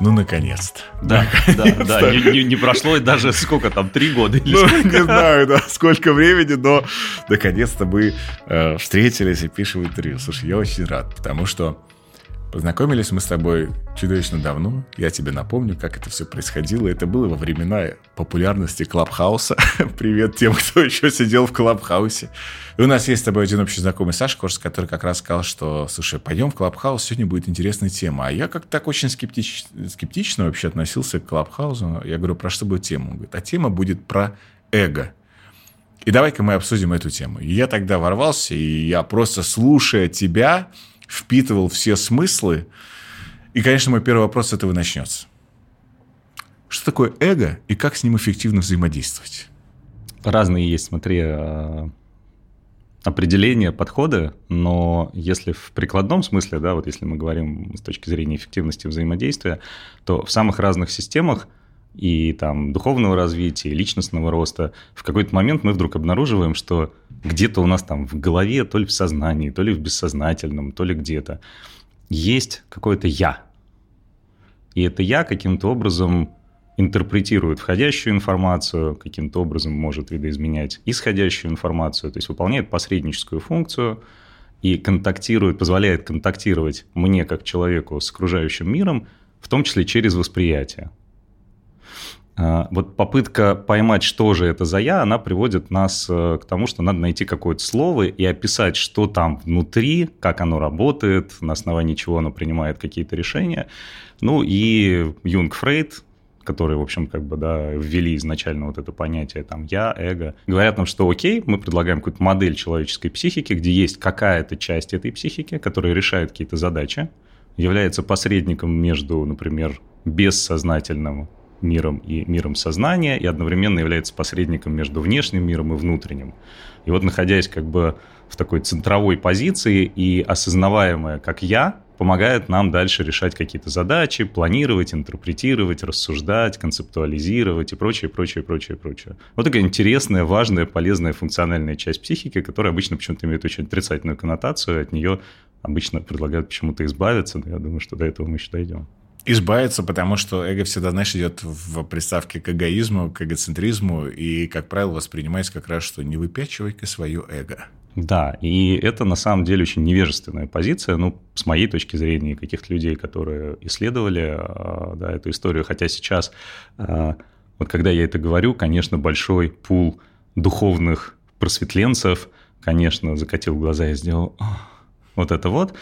Ну, наконец-то. Да, да, да. Не, не, не прошло даже сколько там, три года или ну, сколько? Не знаю, да, сколько времени, но наконец-то мы э, встретились и пишем интервью. Слушай, я очень рад, потому что Познакомились мы с тобой чудовищно давно. Я тебе напомню, как это все происходило. Это было во времена популярности Клабхауса. Привет тем, кто еще сидел в Клабхаусе. И у нас есть с тобой один общий знакомый Саша Корс, который как раз сказал, что, слушай, пойдем в Клабхаус, сегодня будет интересная тема. А я как-то так очень скептич... скептично вообще относился к Клабхаусу. Я говорю, про что будет тема? Он говорит, а тема будет про эго. И давай-ка мы обсудим эту тему. И я тогда ворвался, и я просто слушая тебя, впитывал все смыслы. И, конечно, мой первый вопрос с этого начнется. Что такое эго и как с ним эффективно взаимодействовать? Разные есть, смотри, а, определения, подходы, но если в прикладном смысле, да, вот если мы говорим с точки зрения эффективности взаимодействия, то в самых разных системах и там духовного развития, личностного роста, в какой-то момент мы вдруг обнаруживаем, что где-то у нас там в голове, то ли в сознании, то ли в бессознательном, то ли где-то есть какое-то «я». И это «я» каким-то образом интерпретирует входящую информацию, каким-то образом может видоизменять исходящую информацию, то есть выполняет посредническую функцию и контактирует, позволяет контактировать мне как человеку с окружающим миром, в том числе через восприятие. А, вот попытка поймать, что же это за я, она приводит нас э, к тому, что надо найти какое-то слово и описать, что там внутри, как оно работает, на основании чего оно принимает какие-то решения. Ну и Юнг Фрейд, которые, в общем, как бы, да, ввели изначально вот это понятие там «я», «эго», говорят нам, что окей, мы предлагаем какую-то модель человеческой психики, где есть какая-то часть этой психики, которая решает какие-то задачи, является посредником между, например, бессознательным миром и миром сознания, и одновременно является посредником между внешним миром и внутренним. И вот находясь как бы в такой центровой позиции и осознаваемое как «я», помогает нам дальше решать какие-то задачи, планировать, интерпретировать, рассуждать, концептуализировать и прочее, прочее, прочее, прочее. Вот такая интересная, важная, полезная, функциональная часть психики, которая обычно почему-то имеет очень отрицательную коннотацию, от нее обычно предлагают почему-то избавиться, но я думаю, что до этого мы еще дойдем избавиться, потому что эго всегда, знаешь, идет в приставке к эгоизму, к эгоцентризму, и, как правило, воспринимается как раз, что не выпячивай-ка свое эго. Да, и это на самом деле очень невежественная позиция, ну, с моей точки зрения, каких-то людей, которые исследовали а, да, эту историю, хотя сейчас, а, вот когда я это говорю, конечно, большой пул духовных просветленцев, конечно, закатил глаза и сделал вот это вот.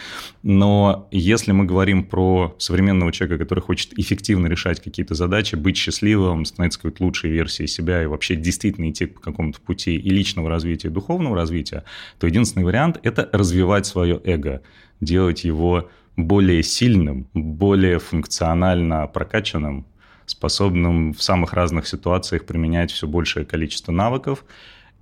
Но если мы говорим про современного человека, который хочет эффективно решать какие-то задачи, быть счастливым, становиться какой-то лучшей версией себя и вообще действительно идти по какому-то пути и личного развития, и духовного развития, то единственный вариант – это развивать свое эго, делать его более сильным, более функционально прокачанным, способным в самых разных ситуациях применять все большее количество навыков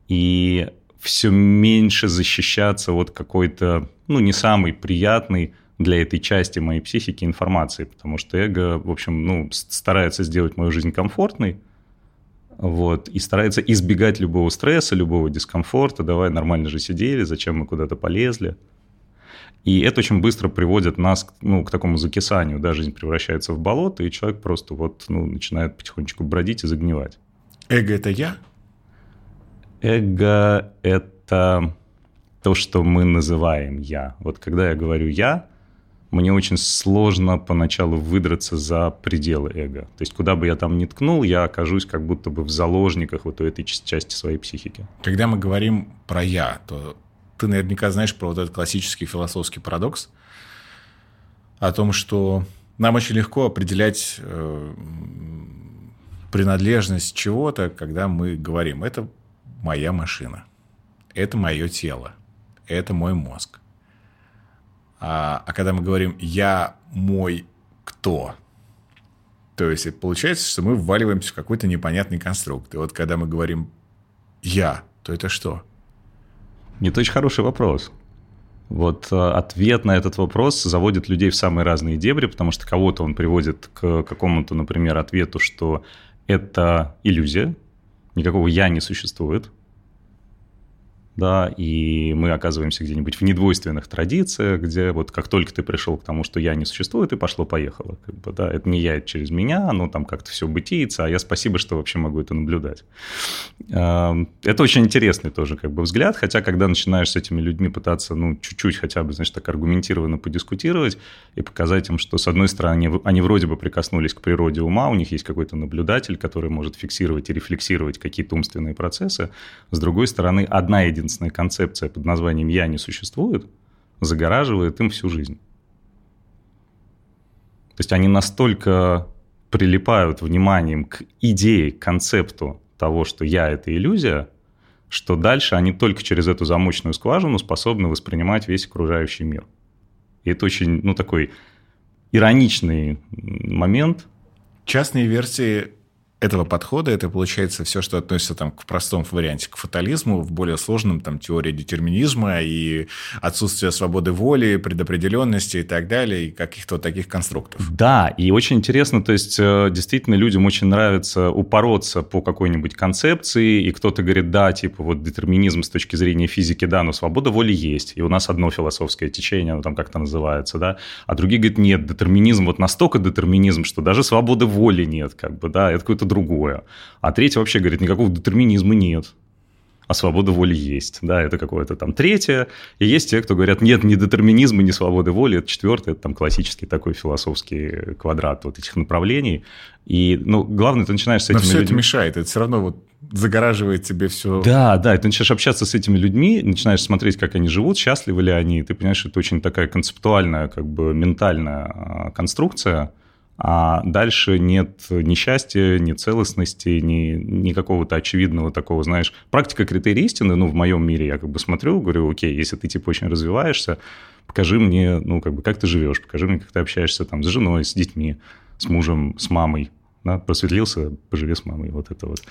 и все меньше защищаться от какой-то, ну, не самой приятной для этой части моей психики информации, потому что эго, в общем, ну, старается сделать мою жизнь комфортной, вот, и старается избегать любого стресса, любого дискомфорта, давай нормально же сидели, зачем мы куда-то полезли. И это очень быстро приводит нас ну, к такому закисанию, да, жизнь превращается в болото, и человек просто вот, ну, начинает потихонечку бродить и загнивать. Эго – это я? Эго — это то, что мы называем «я». Вот когда я говорю «я», мне очень сложно поначалу выдраться за пределы эго. То есть куда бы я там ни ткнул, я окажусь как будто бы в заложниках вот этой части своей психики. Когда мы говорим про «я», то ты наверняка знаешь про вот этот классический философский парадокс о том, что нам очень легко определять э, принадлежность чего-то, когда мы говорим. Это моя машина. Это мое тело. Это мой мозг. А, а когда мы говорим «я мой кто», то есть получается, что мы вваливаемся в какой-то непонятный конструкт. И вот когда мы говорим «я», то это что? Это очень хороший вопрос. Вот э, ответ на этот вопрос заводит людей в самые разные дебри, потому что кого-то он приводит к какому-то, например, ответу, что это иллюзия, никакого «я» не существует. Да, и мы оказываемся где-нибудь в недвойственных традициях, где вот как только ты пришел к тому, что я не существую, ты пошло-поехало, как бы, да, это не я, это через меня, оно там как-то все бытиется, а я спасибо, что вообще могу это наблюдать. Это очень интересный тоже как бы взгляд, хотя когда начинаешь с этими людьми пытаться, ну, чуть-чуть хотя бы, значит, так аргументированно подискутировать и показать им, что, с одной стороны, они вроде бы прикоснулись к природе ума, у них есть какой-то наблюдатель, который может фиксировать и рефлексировать какие-то умственные процессы, с другой стороны, одна единственная единственная концепция под названием «я» не существует, загораживает им всю жизнь. То есть они настолько прилипают вниманием к идее, к концепту того, что я – это иллюзия, что дальше они только через эту замочную скважину способны воспринимать весь окружающий мир. И это очень, ну, такой ироничный момент. Частные версии этого подхода это получается все, что относится там, к простому варианте, к фатализму, в более сложном там теория детерминизма и отсутствие свободы воли, предопределенности и так далее, и каких-то вот таких конструктов. Да, и очень интересно, то есть э, действительно людям очень нравится упороться по какой-нибудь концепции, и кто-то говорит, да, типа вот детерминизм с точки зрения физики, да, но свобода воли есть, и у нас одно философское течение, оно там как-то называется, да, а другие говорят, нет, детерминизм, вот настолько детерминизм, что даже свободы воли нет, как бы, да, это какой-то другое. А третий вообще говорит, никакого детерминизма нет а свобода воли есть. Да, это какое-то там третье. И есть те, кто говорят, нет ни детерминизма, ни свободы воли. Это четвертый, это там классический такой философский квадрат вот этих направлений. И, ну, главное, ты начинаешь с этими Но все людьми... это мешает, это все равно вот загораживает тебе все. Да, да, и ты начинаешь общаться с этими людьми, начинаешь смотреть, как они живут, счастливы ли они, и ты понимаешь, что это очень такая концептуальная, как бы ментальная а, конструкция, а дальше нет ни счастья, ни целостности, ни, ни какого-то очевидного такого, знаешь, практика критерий истины, ну, в моем мире я как бы смотрю, говорю, окей, если ты, типа, очень развиваешься, покажи мне, ну, как бы, как ты живешь, покажи мне, как ты общаешься там с женой, с детьми, с мужем, с мамой, да, просветлился, поживи с мамой, вот это вот,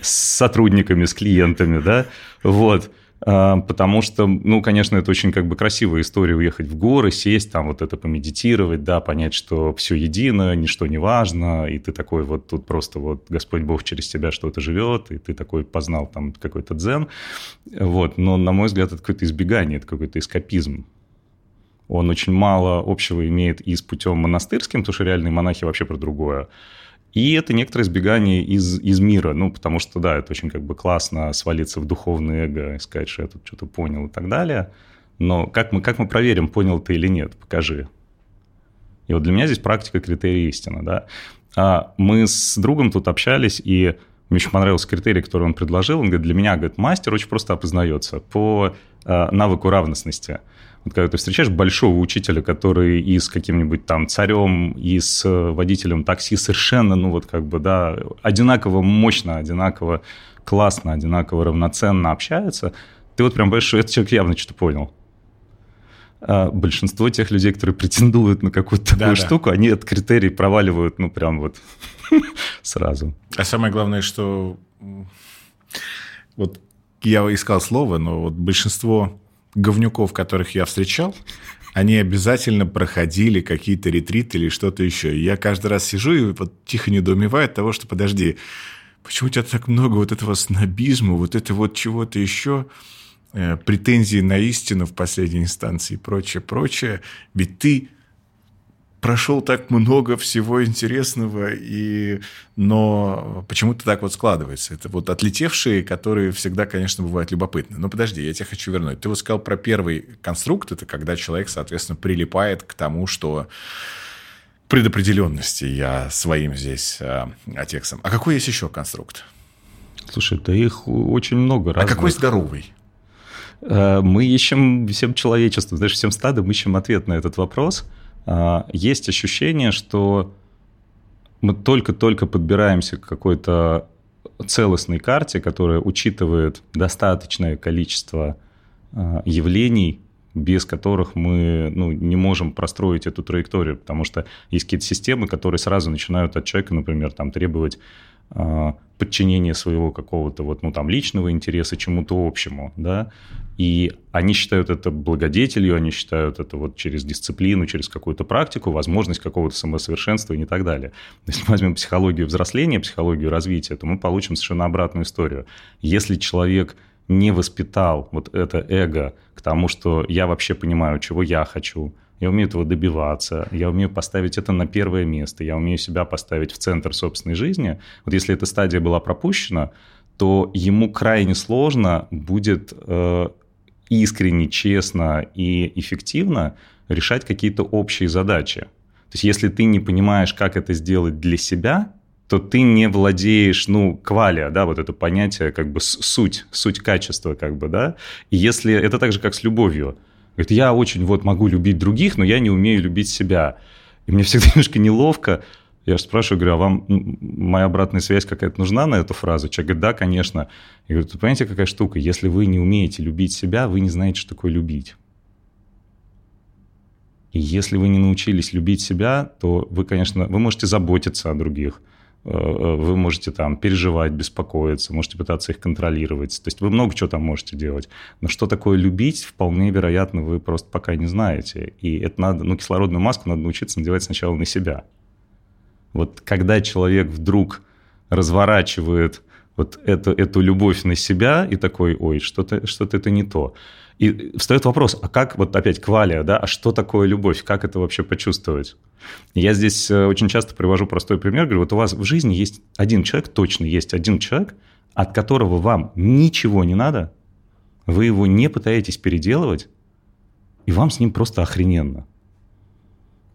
с сотрудниками, с клиентами, да, вот, потому что, ну, конечно, это очень как бы красивая история уехать в горы, сесть там, вот это помедитировать, да, понять, что все едино, ничто не важно, и ты такой вот тут просто вот Господь Бог через тебя что-то живет, и ты такой познал там какой-то дзен, вот, но, на мой взгляд, это какое-то избегание, это какой-то эскапизм. Он очень мало общего имеет и с путем монастырским, потому что реальные монахи вообще про другое, и это некоторое избегание из, из мира, ну, потому что, да, это очень как бы классно свалиться в духовное эго и сказать, что я тут что-то понял и так далее. Но как мы, как мы проверим, понял ты или нет? Покажи. И вот для меня здесь практика критерия истины, да. А мы с другом тут общались, и мне очень понравился критерий, который он предложил. Он говорит, для меня, говорит, мастер очень просто опознается по э, навыку равностности. Вот когда ты встречаешь большого учителя, который и с каким-нибудь там царем, и с водителем такси совершенно, ну вот как бы, да, одинаково мощно, одинаково классно, одинаково равноценно общается, ты вот прям понимаешь, что этот человек явно что-то понял. А большинство тех людей, которые претендуют на какую-то такую да, штуку, да. они этот критерий проваливают, ну, прям вот сразу. А самое главное, что вот я искал слово, но вот большинство говнюков, которых я встречал, они обязательно проходили какие-то ретриты или что-то еще. И я каждый раз сижу и вот тихо недоумеваю от того, что подожди, почему у тебя так много вот этого снобизма, вот это вот чего-то еще, э, претензии на истину в последней инстанции и прочее, прочее. Ведь ты прошел так много всего интересного, и... но почему-то так вот складывается. Это вот отлетевшие, которые всегда, конечно, бывают любопытны. Но подожди, я тебя хочу вернуть. Ты вот сказал про первый конструкт, это когда человек, соответственно, прилипает к тому, что предопределенности я своим здесь э, текстом. А какой есть еще конструкт? Слушай, да их очень много разных. А какой здоровый? Э, мы ищем всем человечеством, знаешь, всем стадом ищем ответ на этот вопрос – есть ощущение, что мы только-только подбираемся к какой-то целостной карте, которая учитывает достаточное количество а, явлений, без которых мы ну, не можем простроить эту траекторию, потому что есть какие-то системы, которые сразу начинают от человека, например, там, требовать а, подчинения своего какого-то вот, ну, там, личного интереса чему-то общему, да, и они считают это благодетелью, они считают это вот через дисциплину, через какую-то практику, возможность какого-то самосовершенствования и так далее. Если мы возьмем психологию взросления, психологию развития, то мы получим совершенно обратную историю. Если человек не воспитал вот это эго к тому, что я вообще понимаю, чего я хочу, я умею этого добиваться, я умею поставить это на первое место, я умею себя поставить в центр собственной жизни. Вот если эта стадия была пропущена, то ему крайне сложно будет э, искренне, честно и эффективно решать какие-то общие задачи. То есть если ты не понимаешь, как это сделать для себя, то ты не владеешь, ну, квалия, да, вот это понятие, как бы суть, суть качества, как бы, да. И если это так же, как с любовью. Говорит, я очень вот могу любить других, но я не умею любить себя. И мне всегда немножко неловко. Я же спрашиваю, говорю, а вам моя обратная связь какая-то нужна на эту фразу? Человек говорит, да, конечно. Я говорю, понимаете, какая штука? Если вы не умеете любить себя, вы не знаете, что такое любить. И если вы не научились любить себя, то вы, конечно, вы можете заботиться о других, вы можете там переживать, беспокоиться, можете пытаться их контролировать. То есть вы много чего там можете делать. Но что такое любить, вполне вероятно, вы просто пока не знаете. И это надо, ну, кислородную маску надо научиться надевать сначала на себя. Вот когда человек вдруг разворачивает вот эту, эту любовь на себя и такой, ой, что-то что это не то. И встает вопрос, а как, вот опять квалия, да, а что такое любовь, как это вообще почувствовать? Я здесь э, очень часто привожу простой пример, говорю, вот у вас в жизни есть один человек, точно есть один человек, от которого вам ничего не надо, вы его не пытаетесь переделывать, и вам с ним просто охрененно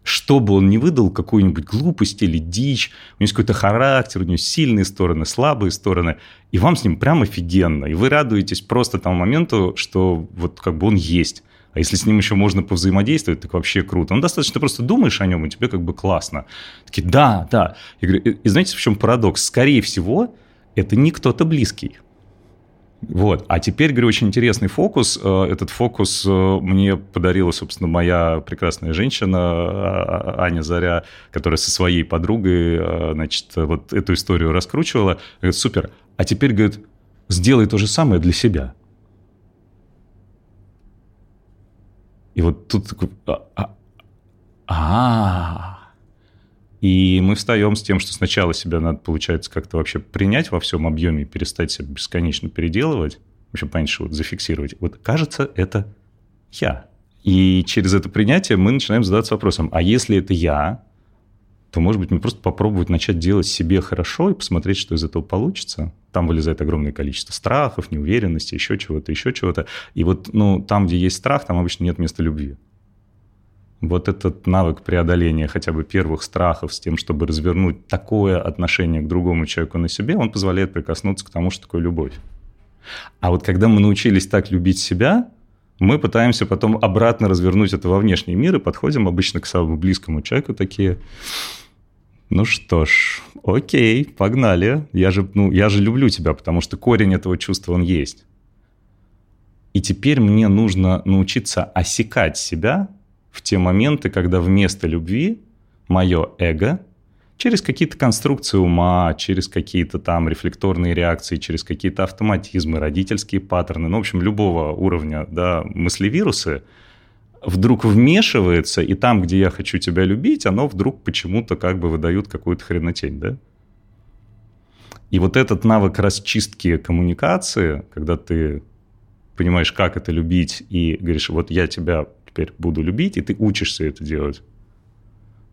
что бы он ни выдал, какую-нибудь глупость или дичь, у него есть какой-то характер, у него сильные стороны, слабые стороны, и вам с ним прям офигенно, и вы радуетесь просто тому моменту, что вот как бы он есть. А если с ним еще можно повзаимодействовать, так вообще круто. Ну, достаточно просто думаешь о нем, и тебе как бы классно. Такие, да, да. Я говорю, и, и знаете, в чем парадокс? Скорее всего, это не кто-то близкий. Вот. А теперь, говорю, очень интересный фокус. Э, этот фокус э, мне подарила, собственно, моя прекрасная женщина а, а, Аня Заря, которая со своей подругой, э, значит, вот эту историю раскручивала. Говорит, супер. А теперь, говорит, сделай то же самое для себя. И вот тут такой, а, а, а и мы встаем с тем, что сначала себя надо, получается, как-то вообще принять во всем объеме и перестать себя бесконечно переделывать, вообще что вот зафиксировать. Вот кажется, это я. И через это принятие мы начинаем задаться вопросом, а если это я, то, может быть, мне просто попробовать начать делать себе хорошо и посмотреть, что из этого получится. Там вылезает огромное количество страхов, неуверенности, еще чего-то, еще чего-то. И вот ну, там, где есть страх, там обычно нет места любви вот этот навык преодоления хотя бы первых страхов с тем, чтобы развернуть такое отношение к другому человеку на себе, он позволяет прикоснуться к тому, что такое любовь. А вот когда мы научились так любить себя, мы пытаемся потом обратно развернуть это во внешний мир и подходим обычно к самому близкому человеку такие, ну что ж, окей, погнали. Я же, ну, я же люблю тебя, потому что корень этого чувства, он есть. И теперь мне нужно научиться осекать себя в те моменты, когда вместо любви мое эго через какие-то конструкции ума, через какие-то там рефлекторные реакции, через какие-то автоматизмы, родительские паттерны, ну, в общем, любого уровня да, мыслевирусы, вдруг вмешивается, и там, где я хочу тебя любить, оно вдруг почему-то как бы выдают какую-то хренотень, да? И вот этот навык расчистки коммуникации, когда ты понимаешь, как это любить, и говоришь, вот я тебя теперь буду любить, и ты учишься это делать.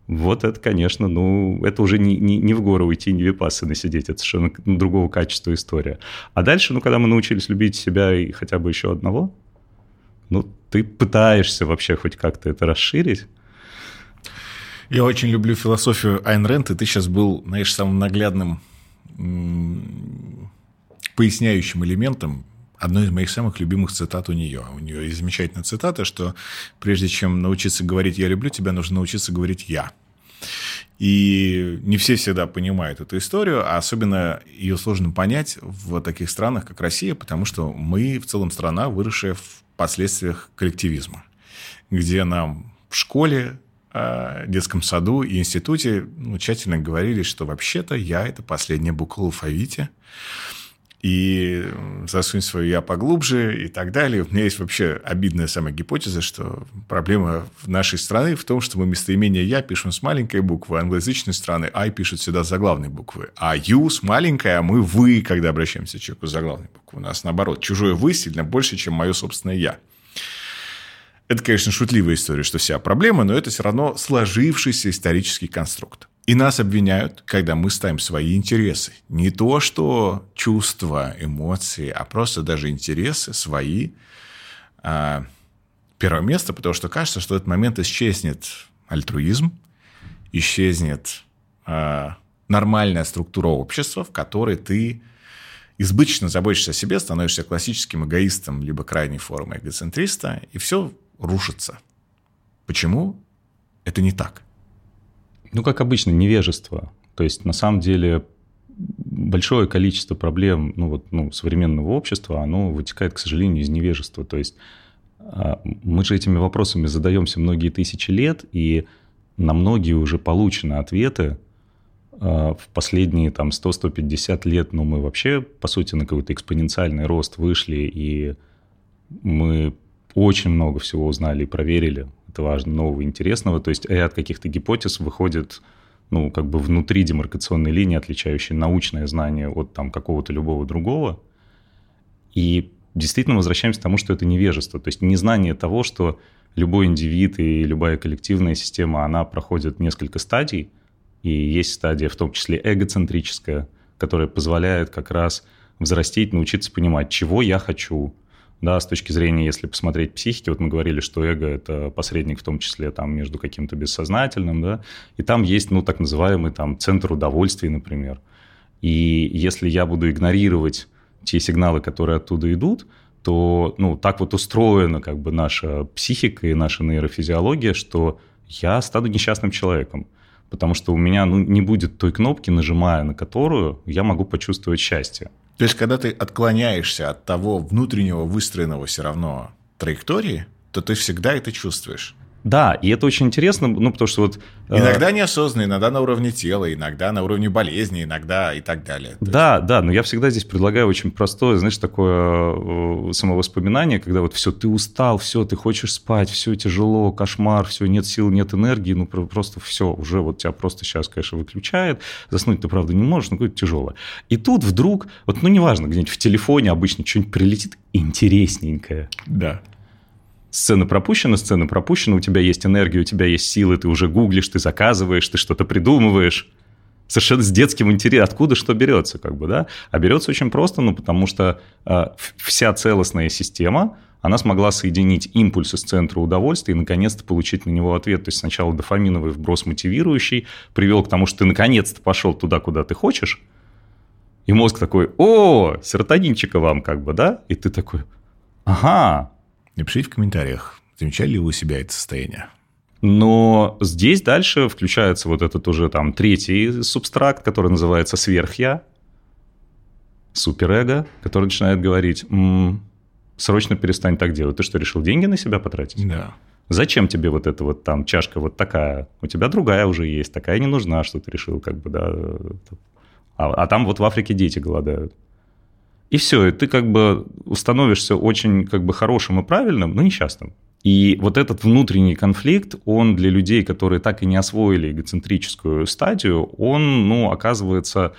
Вот это, конечно, ну, это уже не, не, не в гору уйти, не випассаны сидеть, это совершенно другого качества история. А дальше, ну, когда мы научились любить себя и хотя бы еще одного, ну, ты пытаешься вообще хоть как-то это расширить. Я очень люблю философию Айн Рэнд, и ты сейчас был, знаешь, самым наглядным поясняющим элементом одной из моих самых любимых цитат у нее. У нее есть замечательная цитата, что прежде чем научиться говорить «я люблю тебя», нужно научиться говорить «я». И не все всегда понимают эту историю, а особенно ее сложно понять в таких странах, как Россия, потому что мы в целом страна, выросшая в последствиях коллективизма, где нам в школе, а, детском саду и институте ну, тщательно говорили, что вообще-то я – это последняя буква в алфавите, и засунь свое «я» поглубже и так далее. У меня есть вообще обидная сама гипотеза, что проблема нашей страны в том, что мы местоимение «я» пишем с маленькой буквы, а англоязычные страны «I» пишут всегда с заглавной буквы, а «you» с маленькой, а мы «вы», когда обращаемся к человеку с заглавной буквы. У нас наоборот, чужое «вы» сильно больше, чем мое собственное «я». Это, конечно, шутливая история, что вся проблема, но это все равно сложившийся исторический конструкт. И нас обвиняют, когда мы ставим свои интересы. Не то, что чувства, эмоции, а просто даже интересы свои. А, первое место, потому что кажется, что в этот момент исчезнет альтруизм, исчезнет а, нормальная структура общества, в которой ты избыточно заботишься о себе, становишься классическим эгоистом, либо крайней формой эгоцентриста, и все рушится. Почему? Это не так. Ну, как обычно, невежество. То есть, на самом деле, большое количество проблем ну, вот, ну, современного общества, оно вытекает, к сожалению, из невежества. То есть, а, мы же этими вопросами задаемся многие тысячи лет, и на многие уже получены ответы. А, в последние там 100-150 лет, ну, мы вообще, по сути, на какой-то экспоненциальный рост вышли, и мы очень много всего узнали и проверили это важно, нового, интересного. То есть ряд каких-то гипотез выходит ну, как бы внутри демаркационной линии, отличающей научное знание от там какого-то любого другого. И действительно возвращаемся к тому, что это невежество. То есть незнание того, что любой индивид и любая коллективная система, она проходит несколько стадий, и есть стадия, в том числе эгоцентрическая, которая позволяет как раз взрастить, научиться понимать, чего я хочу, да, с точки зрения, если посмотреть психики, вот мы говорили, что эго – это посредник в том числе там между каким-то бессознательным, да, и там есть, ну, так называемый там центр удовольствий, например. И если я буду игнорировать те сигналы, которые оттуда идут, то, ну, так вот устроена как бы наша психика и наша нейрофизиология, что я стану несчастным человеком, потому что у меня, ну, не будет той кнопки, нажимая на которую я могу почувствовать счастье. То есть, когда ты отклоняешься от того внутреннего выстроенного все равно траектории, то ты всегда это чувствуешь. Да, и это очень интересно, ну, потому что вот... Э, иногда неосознанно, иногда на уровне тела, иногда на уровне болезни, иногда и так далее. да, есть... да, но я всегда здесь предлагаю очень простое, знаешь, такое э, самовоспоминание, когда вот все, ты устал, все, ты хочешь спать, все тяжело, кошмар, все, нет сил, нет энергии, ну, просто все, уже вот тебя просто сейчас, конечно, выключает, заснуть ты, правда, не можешь, но какое-то тяжелое. И тут вдруг, вот, ну, неважно, где-нибудь в телефоне обычно что-нибудь прилетит интересненькое. Да сцена пропущена, сцена пропущена, у тебя есть энергия, у тебя есть силы, ты уже гуглишь, ты заказываешь, ты что-то придумываешь. Совершенно с детским интересом, откуда что берется, как бы, да? А берется очень просто, ну, потому что э, вся целостная система, она смогла соединить импульсы с центра удовольствия и наконец-то получить на него ответ. То есть сначала дофаминовый вброс мотивирующий привел к тому, что ты наконец-то пошел туда, куда ты хочешь, и мозг такой, о, серотонинчика вам как бы, да? И ты такой, ага, Напишите в комментариях, замечали ли вы у себя это состояние. Но здесь дальше включается вот этот уже там третий субстракт, который называется сверхя, суперэго, который начинает говорить, м-м, срочно перестань так делать. Ты что, решил деньги на себя потратить? Да. Зачем тебе вот эта вот там чашка вот такая? У тебя другая уже есть, такая не нужна, что ты решил как бы, да. А, а там вот в Африке дети голодают. И все, и ты как бы становишься очень как бы хорошим и правильным, но несчастным. И вот этот внутренний конфликт, он для людей, которые так и не освоили эгоцентрическую стадию, он, ну, оказывается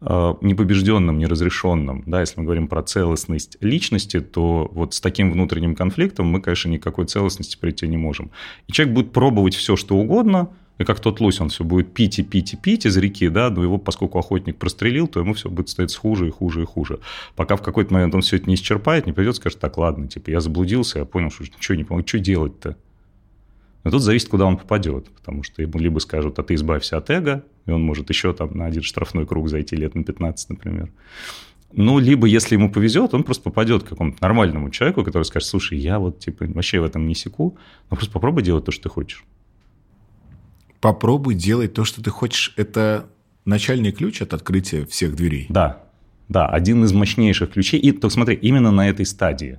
э, непобежденным, неразрешенным. Да, если мы говорим про целостность личности, то вот с таким внутренним конфликтом мы, конечно, никакой целостности прийти не можем. И человек будет пробовать все, что угодно – и как тот лось, он все будет пить и пить и пить из реки, да, но его, поскольку охотник прострелил, то ему все будет стоять хуже и хуже и хуже. Пока в какой-то момент он все это не исчерпает, не придет, скажет, так, ладно, типа, я заблудился, я понял, что ничего не помог, что делать-то? Но тут зависит, куда он попадет, потому что ему либо скажут, а ты избавься от эго, и он может еще там на один штрафной круг зайти лет на 15, например. Ну, либо, если ему повезет, он просто попадет к какому-то нормальному человеку, который скажет, слушай, я вот, типа, вообще в этом не секу, но просто попробуй делать то, что ты хочешь попробуй делать то, что ты хочешь. Это начальный ключ от открытия всех дверей. Да, да, один из мощнейших ключей. И, только смотри, именно на этой стадии.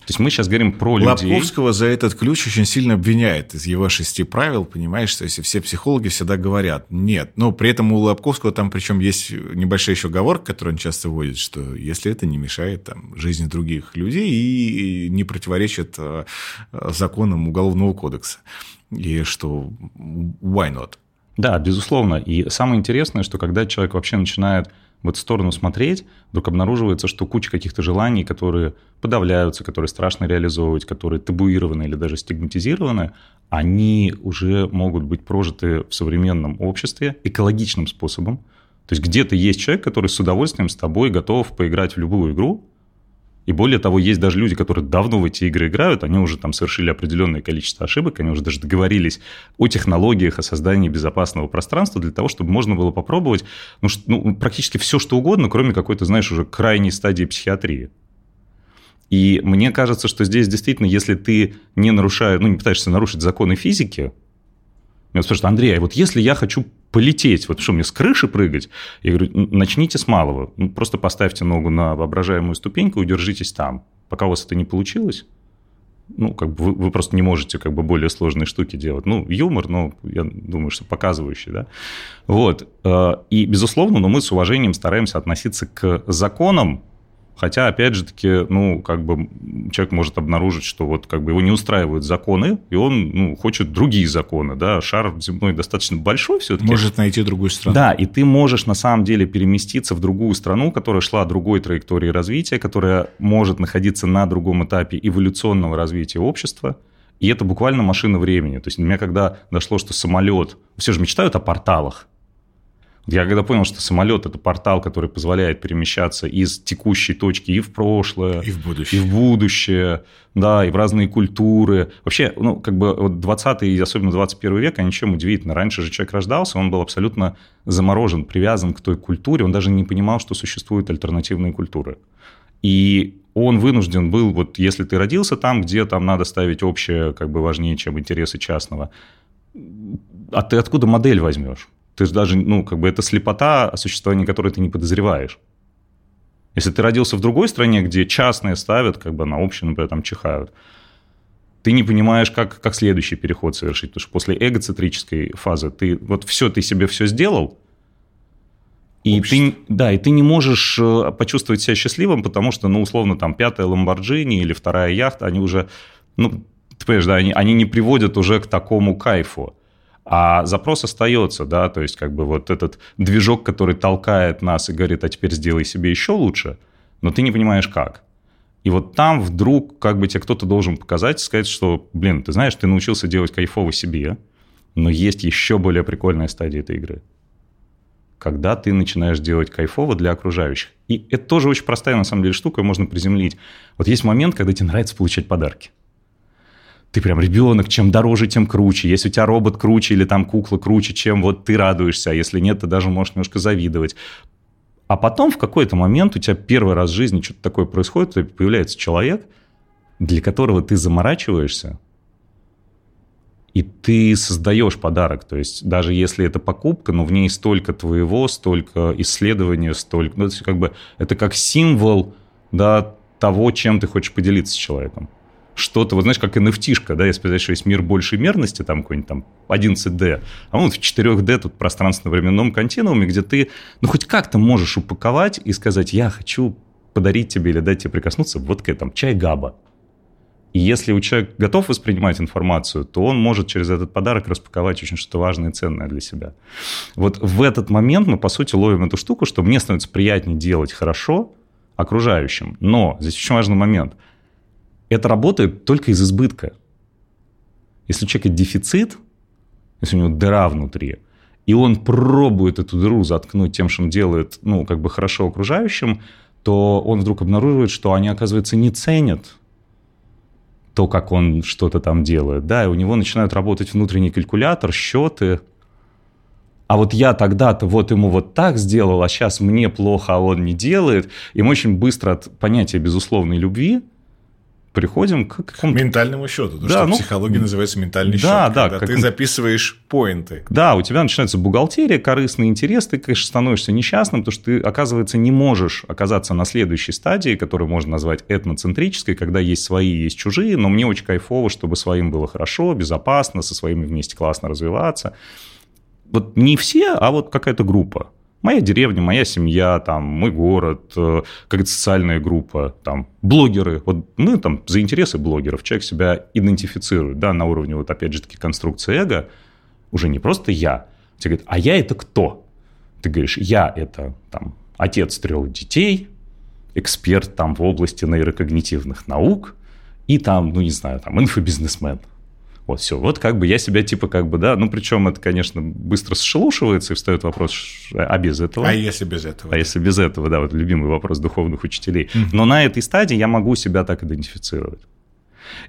То есть мы сейчас говорим про людей. Лобковского за этот ключ очень сильно обвиняет из его шести правил, понимаешь, что если все психологи всегда говорят нет. Но при этом у Лобковского там причем есть небольшая еще оговорка, которую он часто вводит, что если это не мешает там, жизни других людей и не противоречит э, законам Уголовного кодекса. И что why not? Да, безусловно. И самое интересное, что когда человек вообще начинает в эту сторону смотреть, вдруг обнаруживается, что куча каких-то желаний, которые подавляются, которые страшно реализовывать, которые табуированы или даже стигматизированы, они уже могут быть прожиты в современном обществе экологичным способом. То есть где-то есть человек, который с удовольствием с тобой готов поиграть в любую игру, и более того, есть даже люди, которые давно в эти игры играют, они уже там совершили определенное количество ошибок, они уже даже договорились о технологиях, о создании безопасного пространства для того, чтобы можно было попробовать ну, ну, практически все, что угодно, кроме какой-то, знаешь, уже крайней стадии психиатрии. И мне кажется, что здесь действительно, если ты не нарушаешь, ну, не пытаешься нарушить законы физики, меня спрашивают, Андрей, а вот если я хочу полететь, вот что, мне с крыши прыгать? Я говорю, начните с малого. Ну, просто поставьте ногу на воображаемую ступеньку и удержитесь там. Пока у вас это не получилось, ну, как бы вы, вы просто не можете как бы более сложные штуки делать. Ну, юмор, но я думаю, что показывающий, да. Вот. Э, и, безусловно, но мы с уважением стараемся относиться к законам, Хотя, опять же таки, ну, как бы человек может обнаружить, что вот как бы его не устраивают законы, и он, ну, хочет другие законы, да, шар земной достаточно большой все-таки. Может найти другую страну. Да, и ты можешь на самом деле переместиться в другую страну, которая шла другой траекторией развития, которая может находиться на другом этапе эволюционного развития общества, и это буквально машина времени. То есть, для меня когда дошло, что самолет... Все же мечтают о порталах. Я когда понял, что самолет – это портал, который позволяет перемещаться из текущей точки и в прошлое, и в будущее, и в будущее да, и в разные культуры. Вообще, ну, как бы вот 20 и особенно 21 век, они чем удивительно. Раньше же человек рождался, он был абсолютно заморожен, привязан к той культуре, он даже не понимал, что существуют альтернативные культуры. И он вынужден был, вот если ты родился там, где там надо ставить общее, как бы важнее, чем интересы частного, а ты откуда модель возьмешь? Ты же даже, ну, как бы это слепота, о существовании которой ты не подозреваешь. Если ты родился в другой стране, где частные ставят, как бы на общее, например, там чихают, ты не понимаешь, как, как следующий переход совершить. Потому что после эгоцентрической фазы ты вот все, ты себе все сделал, и ты, да, и ты не можешь э, почувствовать себя счастливым, потому что, ну, условно, там, пятая Ламборджини или вторая яхта, они уже, ну, ты понимаешь, да, они, они не приводят уже к такому кайфу. А запрос остается, да, то есть как бы вот этот движок, который толкает нас и говорит, а теперь сделай себе еще лучше, но ты не понимаешь как. И вот там вдруг как бы тебе кто-то должен показать, сказать, что, блин, ты знаешь, ты научился делать кайфово себе, но есть еще более прикольная стадия этой игры. Когда ты начинаешь делать кайфово для окружающих. И это тоже очень простая, на самом деле, штука, можно приземлить. Вот есть момент, когда тебе нравится получать подарки ты прям ребенок, чем дороже, тем круче. Если у тебя робот круче или там кукла круче, чем вот ты радуешься, а если нет, ты даже можешь немножко завидовать. А потом в какой-то момент у тебя первый раз в жизни что-то такое происходит, и появляется человек, для которого ты заморачиваешься, и ты создаешь подарок. То есть даже если это покупка, но в ней столько твоего, столько исследования, столько... Ну, это как бы это как символ да, того, чем ты хочешь поделиться с человеком что-то, вот знаешь, как nft да, если сказать, что есть мир большей мерности, там какой-нибудь там 11D, а вот в 4D тут пространственно-временном континууме, где ты, ну, хоть как-то можешь упаковать и сказать, я хочу подарить тебе или дать тебе прикоснуться вот к этому, чай габа. И если у человека готов воспринимать информацию, то он может через этот подарок распаковать очень что-то важное и ценное для себя. Вот в этот момент мы, по сути, ловим эту штуку, что мне становится приятнее делать хорошо окружающим. Но здесь очень важный момент – это работает только из избытка. Если у человека дефицит, если у него дыра внутри, и он пробует эту дыру заткнуть тем, что он делает, ну, как бы хорошо окружающим, то он вдруг обнаруживает, что они, оказывается, не ценят то, как он что-то там делает. Да, и у него начинает работать внутренний калькулятор, счеты. А вот я тогда-то вот ему вот так сделал, а сейчас мне плохо, а он не делает. И мы очень быстро от понятия безусловной любви – приходим к какому-то... Ментальному счету. То, да, что ну, в психологии называется ментальный да, счет. Да, когда как... ты записываешь поинты. Да, у тебя начинается бухгалтерия, корыстный интерес, ты, конечно, становишься несчастным, потому что ты, оказывается, не можешь оказаться на следующей стадии, которую можно назвать этноцентрической, когда есть свои, есть чужие, но мне очень кайфово, чтобы своим было хорошо, безопасно, со своими вместе классно развиваться. Вот не все, а вот какая-то группа моя деревня, моя семья, там, мой город, э, какая-то социальная группа, там, блогеры. Вот мы там за интересы блогеров, человек себя идентифицирует, да, на уровне вот опять же таки конструкции эго, уже не просто я. Тебе говорят, а я это кто? Ты говоришь, я это там отец трех детей, эксперт там в области нейрокогнитивных наук и там, ну не знаю, там инфобизнесмен. Вот все. Вот как бы я себя типа как бы, да, ну причем это, конечно, быстро сшелушивается и встает вопрос, а без этого? А если без этого? А если без этого, да, вот любимый вопрос духовных учителей. Но на этой стадии я могу себя так идентифицировать.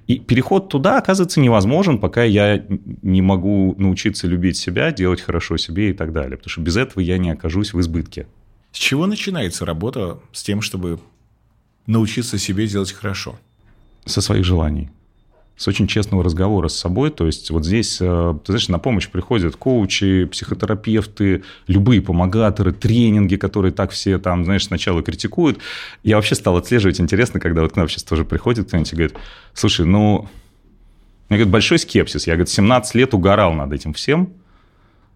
И переход туда, оказывается, невозможен, пока я не могу научиться любить себя, делать хорошо себе и так далее. Потому что без этого я не окажусь в избытке. С чего начинается работа с тем, чтобы научиться себе делать хорошо? Со своих желаний с очень честного разговора с собой. То есть вот здесь, э, ты знаешь, на помощь приходят коучи, психотерапевты, любые помогаторы, тренинги, которые так все там, знаешь, сначала критикуют. Я вообще стал отслеживать, интересно, когда вот к нам сейчас тоже приходит кто-нибудь и говорит, слушай, ну, у меня, говорит, большой скепсис. Я, говорит, 17 лет угорал над этим всем,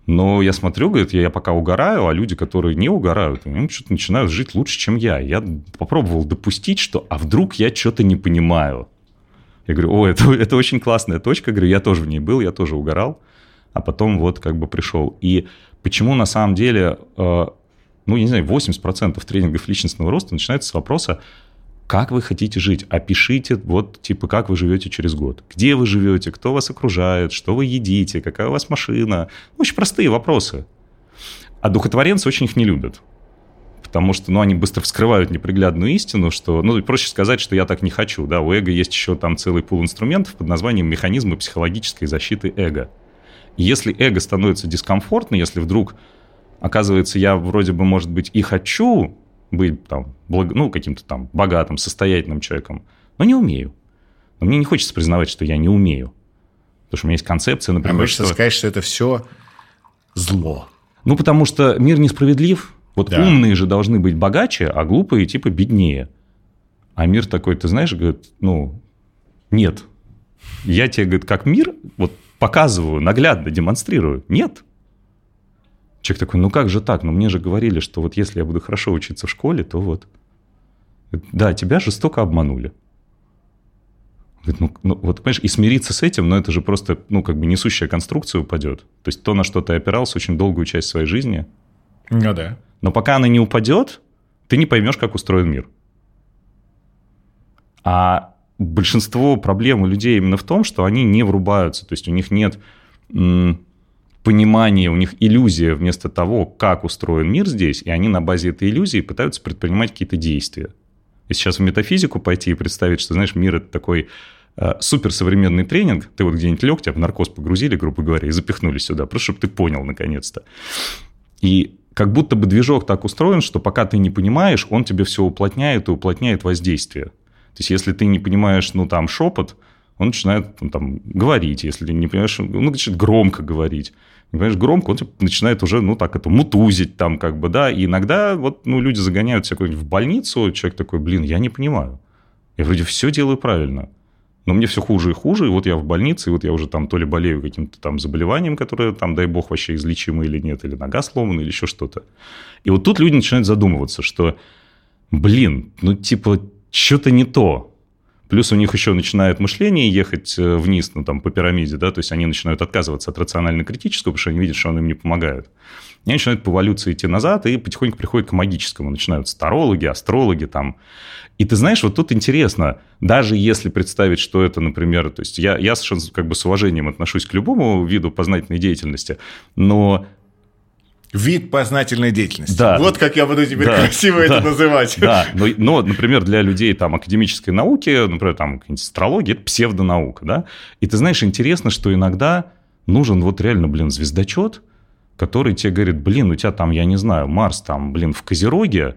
но я смотрю, говорит, я, я пока угораю, а люди, которые не угорают, они что-то начинают жить лучше, чем я. Я попробовал допустить, что, а вдруг я что-то не понимаю. Я говорю, о, это, это очень классная точка. говорю, я тоже в ней был, я тоже угорал. А потом вот как бы пришел. И почему на самом деле, э, ну, я не знаю, 80% тренингов личностного роста начинается с вопроса, как вы хотите жить? Опишите, вот, типа, как вы живете через год. Где вы живете, кто вас окружает, что вы едите, какая у вас машина. Очень простые вопросы. А духотворенцы очень их не любят потому что, ну, они быстро вскрывают неприглядную истину, что, ну, проще сказать, что я так не хочу, да, у эго есть еще там целый пул инструментов под названием механизмы психологической защиты эго. И если эго становится дискомфортно, если вдруг, оказывается, я вроде бы, может быть, и хочу быть там, благ... ну, каким-то там богатым, состоятельным человеком, но не умею. Но мне не хочется признавать, что я не умею. Потому что у меня есть концепция, например, а что... сказать, что это все зло. Ну, потому что мир несправедлив, вот да. умные же должны быть богаче, а глупые типа беднее. А мир такой, ты знаешь, говорит, ну, нет. Я тебе, говорит, как мир, вот показываю, наглядно демонстрирую. Нет. Человек такой, ну как же так? Ну мне же говорили, что вот если я буду хорошо учиться в школе, то вот. Да, тебя жестоко обманули. Говорит, ну, ну, вот, понимаешь, и смириться с этим, но это же просто, ну, как бы несущая конструкция упадет. То есть то, на что ты опирался очень долгую часть своей жизни. Ну да. Но пока она не упадет, ты не поймешь, как устроен мир. А большинство проблем у людей именно в том, что они не врубаются, то есть у них нет понимания, у них иллюзия вместо того, как устроен мир здесь, и они на базе этой иллюзии пытаются предпринимать какие-то действия. И сейчас в метафизику пойти и представить, что, знаешь, мир – это такой э, суперсовременный тренинг, ты вот где-нибудь лег, тебя в наркоз погрузили, грубо говоря, и запихнули сюда, просто чтобы ты понял наконец-то. И как будто бы движок так устроен, что пока ты не понимаешь, он тебе все уплотняет и уплотняет воздействие. То есть, если ты не понимаешь, ну, там, шепот, он начинает ну, там, говорить. Если ты не понимаешь, ну, начинает громко говорить. Не понимаешь, громко, он типа, начинает уже, ну, так это, мутузить там, как бы, да. И иногда вот, ну, люди загоняют себя в больницу, человек такой, блин, я не понимаю. Я вроде все делаю правильно. Но мне все хуже и хуже, и вот я в больнице, и вот я уже там то ли болею каким-то там заболеванием, которое там, дай бог, вообще излечимо или нет, или нога сломана, или еще что-то. И вот тут люди начинают задумываться, что, блин, ну типа, что-то не то. Плюс у них еще начинает мышление ехать э, вниз, ну, там, по пирамиде, да, то есть они начинают отказываться от рационально-критического, потому что они видят, что он им не помогает. И они начинают по эволюции идти назад и потихоньку приходят к магическому. Начинают старологи, астрологи там. И ты знаешь, вот тут интересно, даже если представить, что это, например, то есть я, я совершенно как бы с уважением отношусь к любому виду познательной деятельности, но Вид познательной деятельности. Да. Вот как я буду теперь да, красиво да, это называть. Да, но, но, например, для людей там академической науки, например, там астрология, это псевдонаука, да. И ты знаешь, интересно, что иногда нужен вот реально, блин, звездочет, который тебе говорит, блин, у тебя там, я не знаю, Марс там, блин, в Козероге,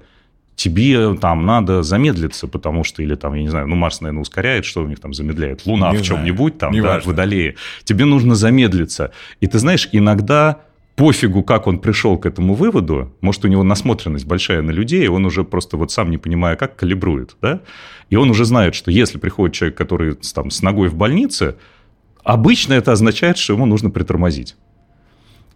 тебе там надо замедлиться, потому что, или там, я не знаю, ну, Марс, наверное, ускоряет, что у них там замедляет? Луна не в чем-нибудь там, не да, важно. Водолее. Тебе нужно замедлиться. И ты знаешь, иногда пофигу, как он пришел к этому выводу, может, у него насмотренность большая на людей, он уже просто вот сам не понимая, как калибрует, да, и он уже знает, что если приходит человек, который там с ногой в больнице, обычно это означает, что ему нужно притормозить.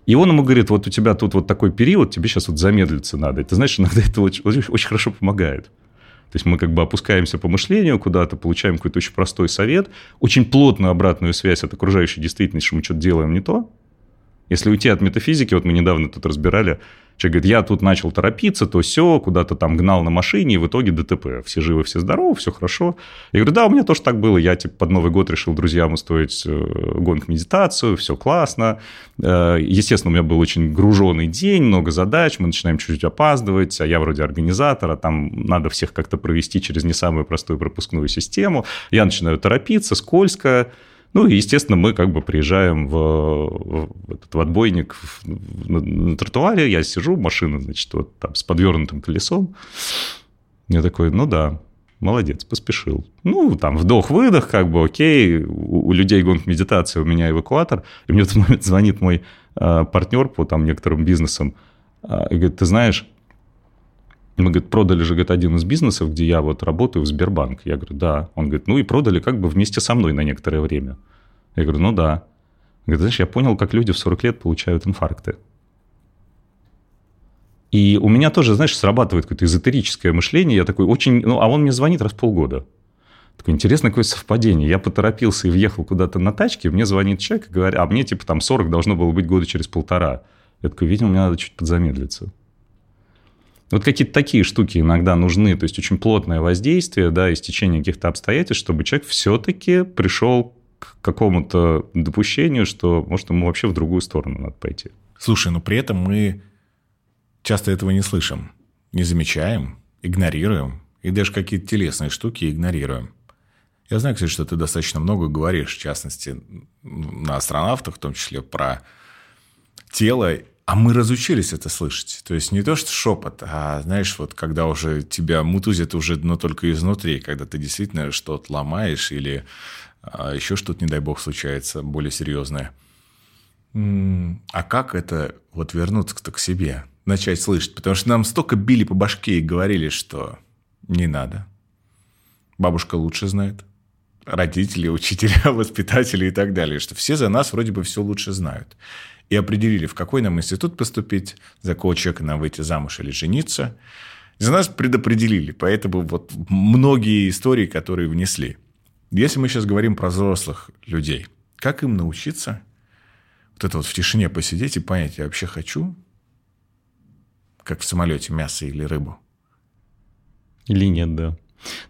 И он ему говорит, вот у тебя тут вот такой период, тебе сейчас вот замедлиться надо. И ты знаешь, иногда это очень, очень хорошо помогает. То есть мы как бы опускаемся по мышлению куда-то, получаем какой-то очень простой совет, очень плотную обратную связь от окружающей действительности, что мы что-то делаем не то. Если уйти от метафизики, вот мы недавно тут разбирали Человек говорит, я тут начал торопиться, то все, куда-то там гнал на машине, и в итоге ДТП. Все живы, все здоровы, все хорошо. Я говорю, да, у меня тоже так было. Я типа под Новый год решил друзьям устроить э, гонку медитацию, все классно. Э, естественно, у меня был очень груженный день, много задач, мы начинаем чуть-чуть опаздывать, а я вроде организатора, там надо всех как-то провести через не самую простую пропускную систему. Я начинаю торопиться, скользко, ну, и, естественно, мы как бы приезжаем в, в, этот, в отбойник на, на тротуаре, я сижу, машина, значит, вот там с подвернутым колесом. Я такой, ну да, молодец, поспешил. Ну, там, вдох-выдох, как бы, окей, у, у людей гонг медитации, у меня эвакуатор. И мне в этот момент звонит мой э, партнер по там некоторым бизнесам э, и говорит, ты знаешь, мы, говорит, продали же, говорит, один из бизнесов, где я вот работаю, в Сбербанк. Я говорю, да. Он говорит, ну и продали как бы вместе со мной на некоторое время. Я говорю, ну да. Говорит, знаешь, я понял, как люди в 40 лет получают инфаркты. И у меня тоже, знаешь, срабатывает какое-то эзотерическое мышление. Я такой очень... Ну, а он мне звонит раз в полгода. Такое интересное какое совпадение. Я поторопился и въехал куда-то на тачке, мне звонит человек и говорит, а мне типа там 40 должно было быть года через полтора. Я такой, видимо, мне надо чуть подзамедлиться. Вот какие-то такие штуки иногда нужны, то есть очень плотное воздействие, да, истечение каких-то обстоятельств, чтобы человек все-таки пришел к какому-то допущению, что, может, ему вообще в другую сторону надо пойти. Слушай, но при этом мы часто этого не слышим, не замечаем, игнорируем, и даже какие-то телесные штуки игнорируем. Я знаю, кстати, что ты достаточно много говоришь, в частности, на астронавтах, в том числе про тело а мы разучились это слышать. То есть не то, что шепот, а знаешь, вот когда уже тебя мутузит уже, но только изнутри, когда ты действительно что-то ломаешь или а, еще что-то, не дай бог, случается более серьезное. А как это вот вернуться-то к себе, начать слышать? Потому что нам столько били по башке и говорили, что не надо. Бабушка лучше знает. Родители, учителя, воспитатели и так далее. Что все за нас вроде бы все лучше знают и определили, в какой нам институт поступить, за какого человека нам выйти замуж или жениться. За нас предопределили, поэтому вот многие истории, которые внесли. Если мы сейчас говорим про взрослых людей, как им научиться вот это вот в тишине посидеть и понять, я вообще хочу, как в самолете, мясо или рыбу? Или нет, да.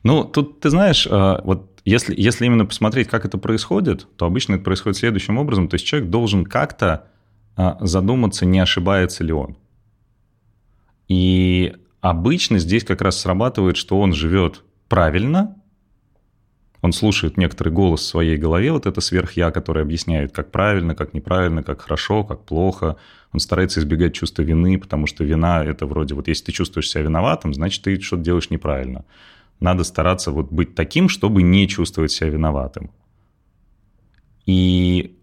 Ну, тут, ты знаешь, а, вот если, если именно посмотреть, как это происходит, то обычно это происходит следующим образом. То есть человек должен как-то задуматься, не ошибается ли он. И обычно здесь как раз срабатывает, что он живет правильно, он слушает некоторый голос в своей голове, вот это сверхя, который объясняет, как правильно, как неправильно, как хорошо, как плохо. Он старается избегать чувства вины, потому что вина – это вроде вот если ты чувствуешь себя виноватым, значит, ты что-то делаешь неправильно. Надо стараться вот быть таким, чтобы не чувствовать себя виноватым. И,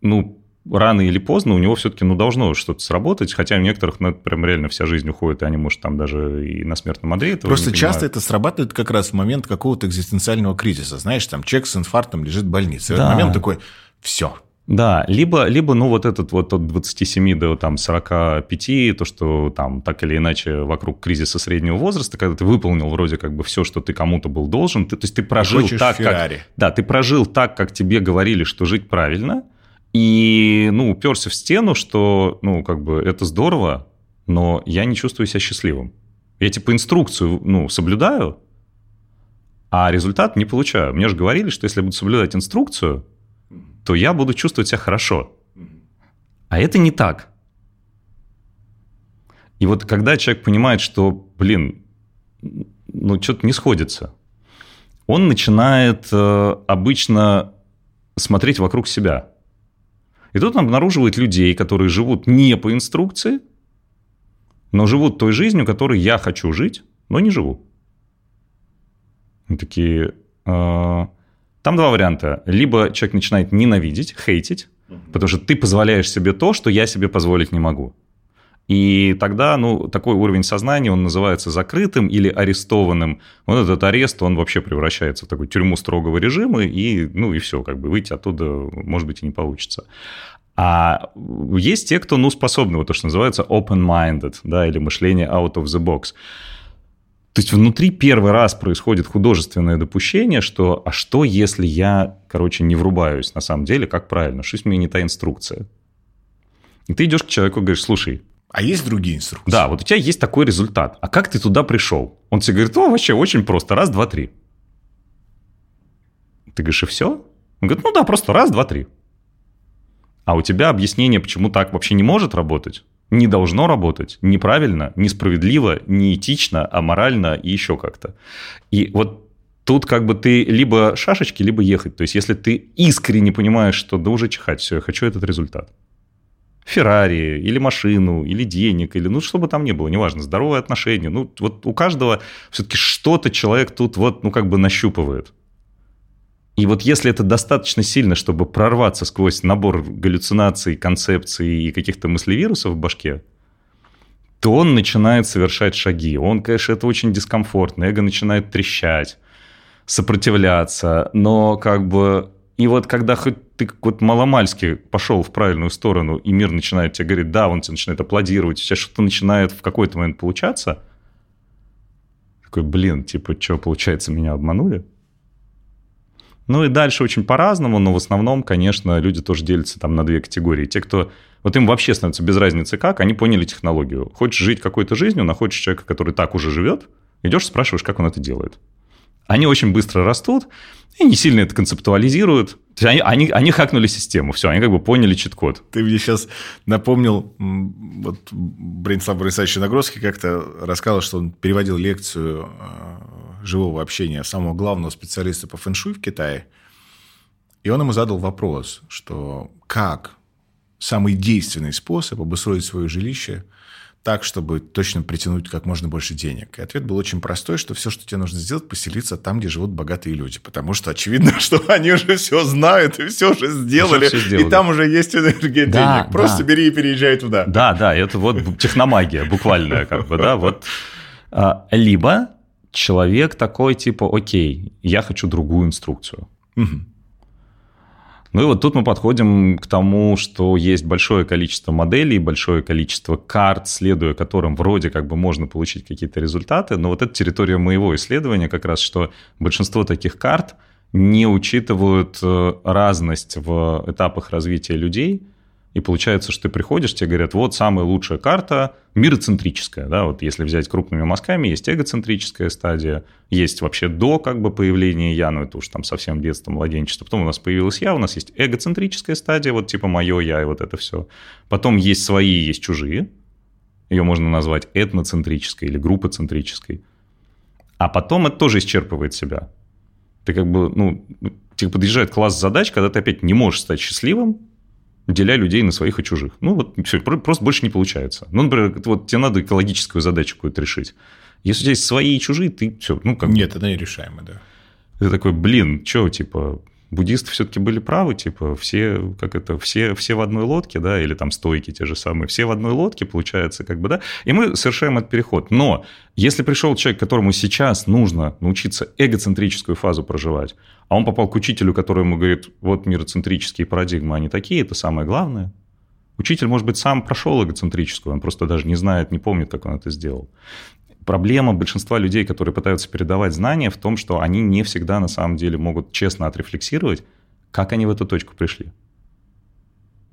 ну, рано или поздно у него все-таки ну, должно что-то сработать, хотя у некоторых ну, прям реально вся жизнь уходит, и они, может, там даже и на смертном одре этого Просто часто это срабатывает как раз в момент какого-то экзистенциального кризиса. Знаешь, там человек с инфарктом лежит в больнице. Да. В этот момент такой, все, да, либо, либо, ну, вот этот вот от 27 до там 45, то, что там так или иначе вокруг кризиса среднего возраста, когда ты выполнил вроде как бы все, что ты кому-то был должен, ты, то есть ты прожил так, Феррари. как... Да, ты прожил так, как тебе говорили, что жить правильно, и, ну, уперся в стену, что, ну, как бы это здорово, но я не чувствую себя счастливым. Я, типа, инструкцию, ну, соблюдаю, а результат не получаю. Мне же говорили, что если я буду соблюдать инструкцию, то я буду чувствовать себя хорошо. А это не так. И вот когда человек понимает, что, блин, ну, что-то не сходится, он начинает э, обычно смотреть вокруг себя – и тут он обнаруживает людей, которые живут не по инструкции, но живут той жизнью, которой я хочу жить. но не живу. Мы такие, э, там два варианта. Либо человек начинает ненавидеть, хейтить, потому что ты позволяешь себе то, что я себе позволить не могу. И тогда, ну, такой уровень сознания, он называется закрытым или арестованным. Вот этот арест, он вообще превращается в такую тюрьму строгого режима, и, ну, и все, как бы выйти оттуда, может быть, и не получится. А есть те, кто, ну, способны, вот то, что называется open-minded, да, или мышление out of the box. То есть внутри первый раз происходит художественное допущение, что а что, если я, короче, не врубаюсь на самом деле, как правильно, что если мне не та инструкция? И ты идешь к человеку и говоришь, слушай, а есть другие инструкции? Да, вот у тебя есть такой результат. А как ты туда пришел? Он тебе говорит, о, вообще очень просто. Раз, два, три. Ты говоришь, и все? Он говорит, ну да, просто раз, два, три. А у тебя объяснение, почему так вообще не может работать, не должно работать, неправильно, несправедливо, неэтично, аморально и еще как-то. И вот тут как бы ты либо шашечки, либо ехать. То есть если ты искренне понимаешь, что да уже чихать, все, я хочу этот результат. Феррари, или машину, или денег, или ну что бы там ни было, неважно, здоровые отношения. Ну вот у каждого все-таки что-то человек тут вот ну как бы нащупывает. И вот если это достаточно сильно, чтобы прорваться сквозь набор галлюцинаций, концепций и каких-то мыслевирусов в башке, то он начинает совершать шаги. Он, конечно, это очень дискомфортно. Эго начинает трещать, сопротивляться. Но как бы... И вот когда хоть ты вот маломальски пошел в правильную сторону, и мир начинает тебе говорить, да, он тебе начинает аплодировать, у тебя что-то начинает в какой-то момент получаться, такой, блин, типа, что, получается, меня обманули? Ну и дальше очень по-разному, но в основном, конечно, люди тоже делятся там на две категории. Те, кто... Вот им вообще становится без разницы как, они поняли технологию. Хочешь жить какой-то жизнью, находишь человека, который так уже живет, идешь, спрашиваешь, как он это делает. Они очень быстро растут и не сильно это концептуализируют. То есть они, они, они хакнули систему, все, они как бы поняли чит-код. Ты мне сейчас напомнил, вот Бронислав Борисович Нагрозский как-то рассказал, что он переводил лекцию э, живого общения самого главного специалиста по фэншуй в Китае. И он ему задал вопрос, что как самый действенный способ обустроить свое жилище – так, чтобы точно притянуть как можно больше денег? И ответ был очень простой, что все, что тебе нужно сделать, поселиться там, где живут богатые люди. Потому что очевидно, что они уже все знают и все уже сделали. Все сделали. И там уже есть энергия да, денег. Просто да. бери и переезжай туда. Да, да, это вот техномагия буквальная, как бы, да, вот. А, либо человек такой, типа, окей, я хочу другую инструкцию. Угу. Ну и вот тут мы подходим к тому, что есть большое количество моделей, большое количество карт, следуя которым вроде как бы можно получить какие-то результаты, но вот это территория моего исследования как раз, что большинство таких карт не учитывают э, разность в этапах развития людей, и получается, что ты приходишь, тебе говорят, вот самая лучшая карта, мироцентрическая, да, вот если взять крупными мазками, есть эгоцентрическая стадия, есть вообще до как бы появления я, ну это уж там совсем детство, младенчество, потом у нас появилась я, у нас есть эгоцентрическая стадия, вот типа мое я и вот это все. Потом есть свои, есть чужие, ее можно назвать этноцентрической или группоцентрической. А потом это тоже исчерпывает себя. Ты как бы, ну, тебе подъезжает класс задач, когда ты опять не можешь стать счастливым, деля людей на своих и чужих. Ну, вот все, просто больше не получается. Ну, например, вот тебе надо экологическую задачу какую-то решить. Если у тебя есть свои и чужие, ты все, ну, как Нет, это нерешаемо, да. Ты такой, блин, что, типа, буддисты все-таки были правы, типа, все, как это, все, все в одной лодке, да, или там стойки те же самые, все в одной лодке, получается, как бы, да, и мы совершаем этот переход. Но если пришел человек, которому сейчас нужно научиться эгоцентрическую фазу проживать, а он попал к учителю, который ему говорит, вот мироцентрические парадигмы, они такие, это самое главное. Учитель, может быть, сам прошел эгоцентрическую, он просто даже не знает, не помнит, как он это сделал. Проблема большинства людей, которые пытаются передавать знания, в том, что они не всегда на самом деле могут честно отрефлексировать, как они в эту точку пришли.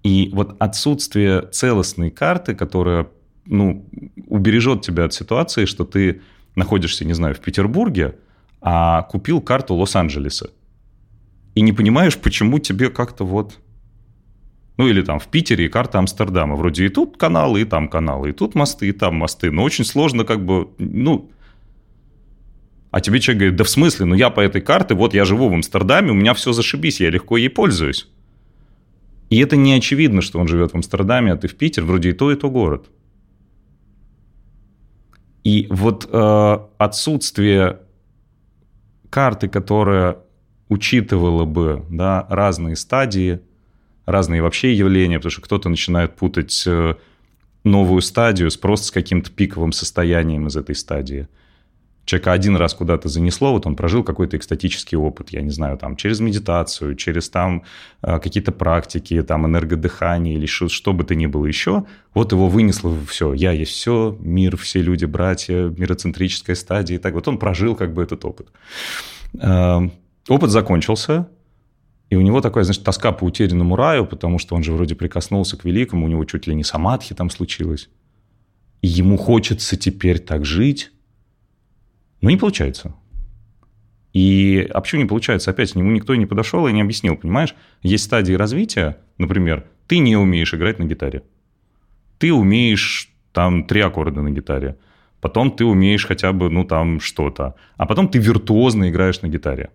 И вот отсутствие целостной карты, которая ну, убережет тебя от ситуации, что ты находишься, не знаю, в Петербурге, а купил карту Лос-Анджелеса и не понимаешь, почему тебе как-то вот... Ну, или там в Питере и карта Амстердама. Вроде и тут каналы, и там каналы, и тут мосты, и там мосты. Но очень сложно как бы, ну... А тебе человек говорит, да в смысле, ну я по этой карте, вот я живу в Амстердаме, у меня все зашибись, я легко ей пользуюсь. И это не очевидно, что он живет в Амстердаме, а ты в Питер, вроде и то, и то город. И вот э, отсутствие карты, которая учитывала бы да, разные стадии, разные вообще явления, потому что кто-то начинает путать э, новую стадию с просто с каким-то пиковым состоянием из этой стадии человека один раз куда-то занесло, вот он прожил какой-то экстатический опыт, я не знаю, там, через медитацию, через там э, какие-то практики, там, энергодыхание или что, что бы то ни было еще, вот его вынесло все, я есть все, мир, все люди, братья, мироцентрическая стадия, и так вот он прожил как бы этот опыт. Э, опыт закончился, и у него такая, значит, тоска по утерянному раю, потому что он же вроде прикоснулся к великому, у него чуть ли не самадхи там случилось. И ему хочется теперь так жить, но не получается. И а почему не получается? Опять к нему никто не подошел и не объяснил, понимаешь? Есть стадии развития, например, ты не умеешь играть на гитаре. Ты умеешь там три аккорда на гитаре. Потом ты умеешь хотя бы, ну, там, что-то. А потом ты виртуозно играешь на гитаре.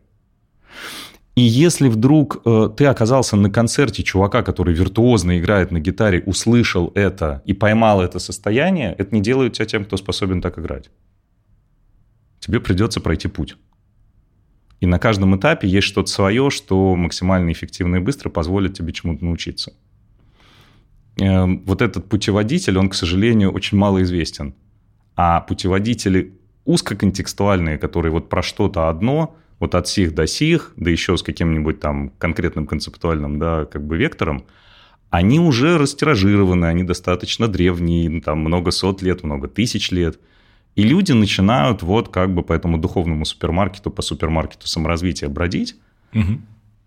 И если вдруг э, ты оказался на концерте чувака, который виртуозно играет на гитаре, услышал это и поймал это состояние, это не делает тебя тем, кто способен так играть тебе придется пройти путь. И на каждом этапе есть что-то свое, что максимально эффективно и быстро позволит тебе чему-то научиться. Эм, вот этот путеводитель, он, к сожалению, очень мало известен. А путеводители узкоконтекстуальные, которые вот про что-то одно, вот от сих до сих, да еще с каким-нибудь там конкретным концептуальным, да, как бы вектором, они уже растиражированы, они достаточно древние, там много сот лет, много тысяч лет – и люди начинают вот как бы по этому духовному супермаркету, по супермаркету саморазвития бродить. Угу.